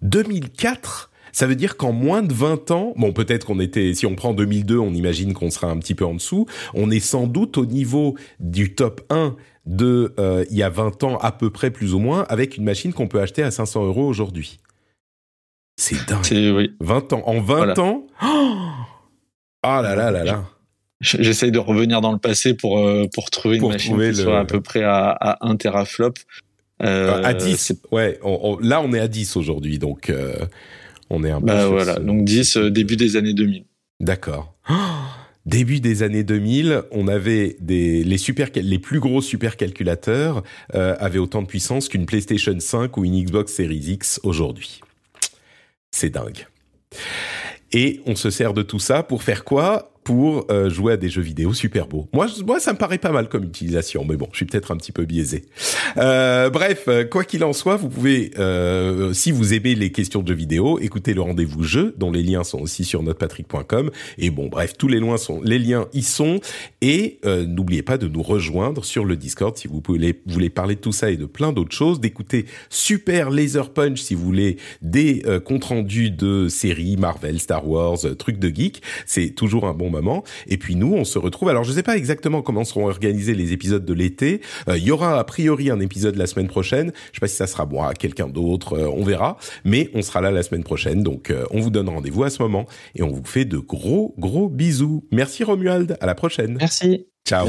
2004 ça veut dire qu'en moins de 20 ans, bon peut-être qu'on était, si on prend 2002, on imagine qu'on sera un petit peu en dessous, on est sans doute au niveau du top 1 de euh, il y a 20 ans à peu près plus ou moins, avec une machine qu'on peut acheter à 500 euros aujourd'hui. C'est dingue. Oui. 20 ans. En 20 voilà. ans, oh ah là là là là. J'essaye de revenir dans le passé pour euh, pour trouver une pour machine qui le... soit à peu près à, à 1 teraflop. Euh, à 10. Ouais, on, on, là on est à 10 aujourd'hui, donc euh, on est un peu. Bah voilà, ce, donc 10 euh, début des années 2000. D'accord. Oh début des années 2000, on avait des les plus gros supercalculateurs euh, avaient autant de puissance qu'une PlayStation 5 ou une Xbox Series X aujourd'hui. C'est dingue. Et on se sert de tout ça pour faire quoi? Pour euh, jouer à des jeux vidéo super beaux. Moi, moi, ça me paraît pas mal comme utilisation, mais bon, je suis peut-être un petit peu biaisé. Euh, bref, euh, quoi qu'il en soit, vous pouvez, euh, si vous aimez les questions de jeux vidéo, écouter le rendez-vous jeu, dont les liens sont aussi sur notrepatrick.com. Et bon, bref, tous les liens sont, les liens y sont. Et n'oubliez pas de nous rejoindre sur le Discord si vous voulez, voulez parler de tout ça et de plein d'autres choses, d'écouter Super Laser Punch si vous voulez des comptes rendus de séries Marvel, Star Wars, trucs de geek. C'est toujours un bon moment. Et puis nous, on se retrouve. Alors, je sais pas exactement comment seront organisés les épisodes de l'été. Euh, il y aura a priori un épisode la semaine prochaine. Je sais pas si ça sera moi, quelqu'un d'autre, euh, on verra. Mais on sera là la semaine prochaine. Donc, euh, on vous donne rendez-vous à ce moment et on vous fait de gros, gros bisous. Merci Romuald. À la prochaine. Merci. Ciao.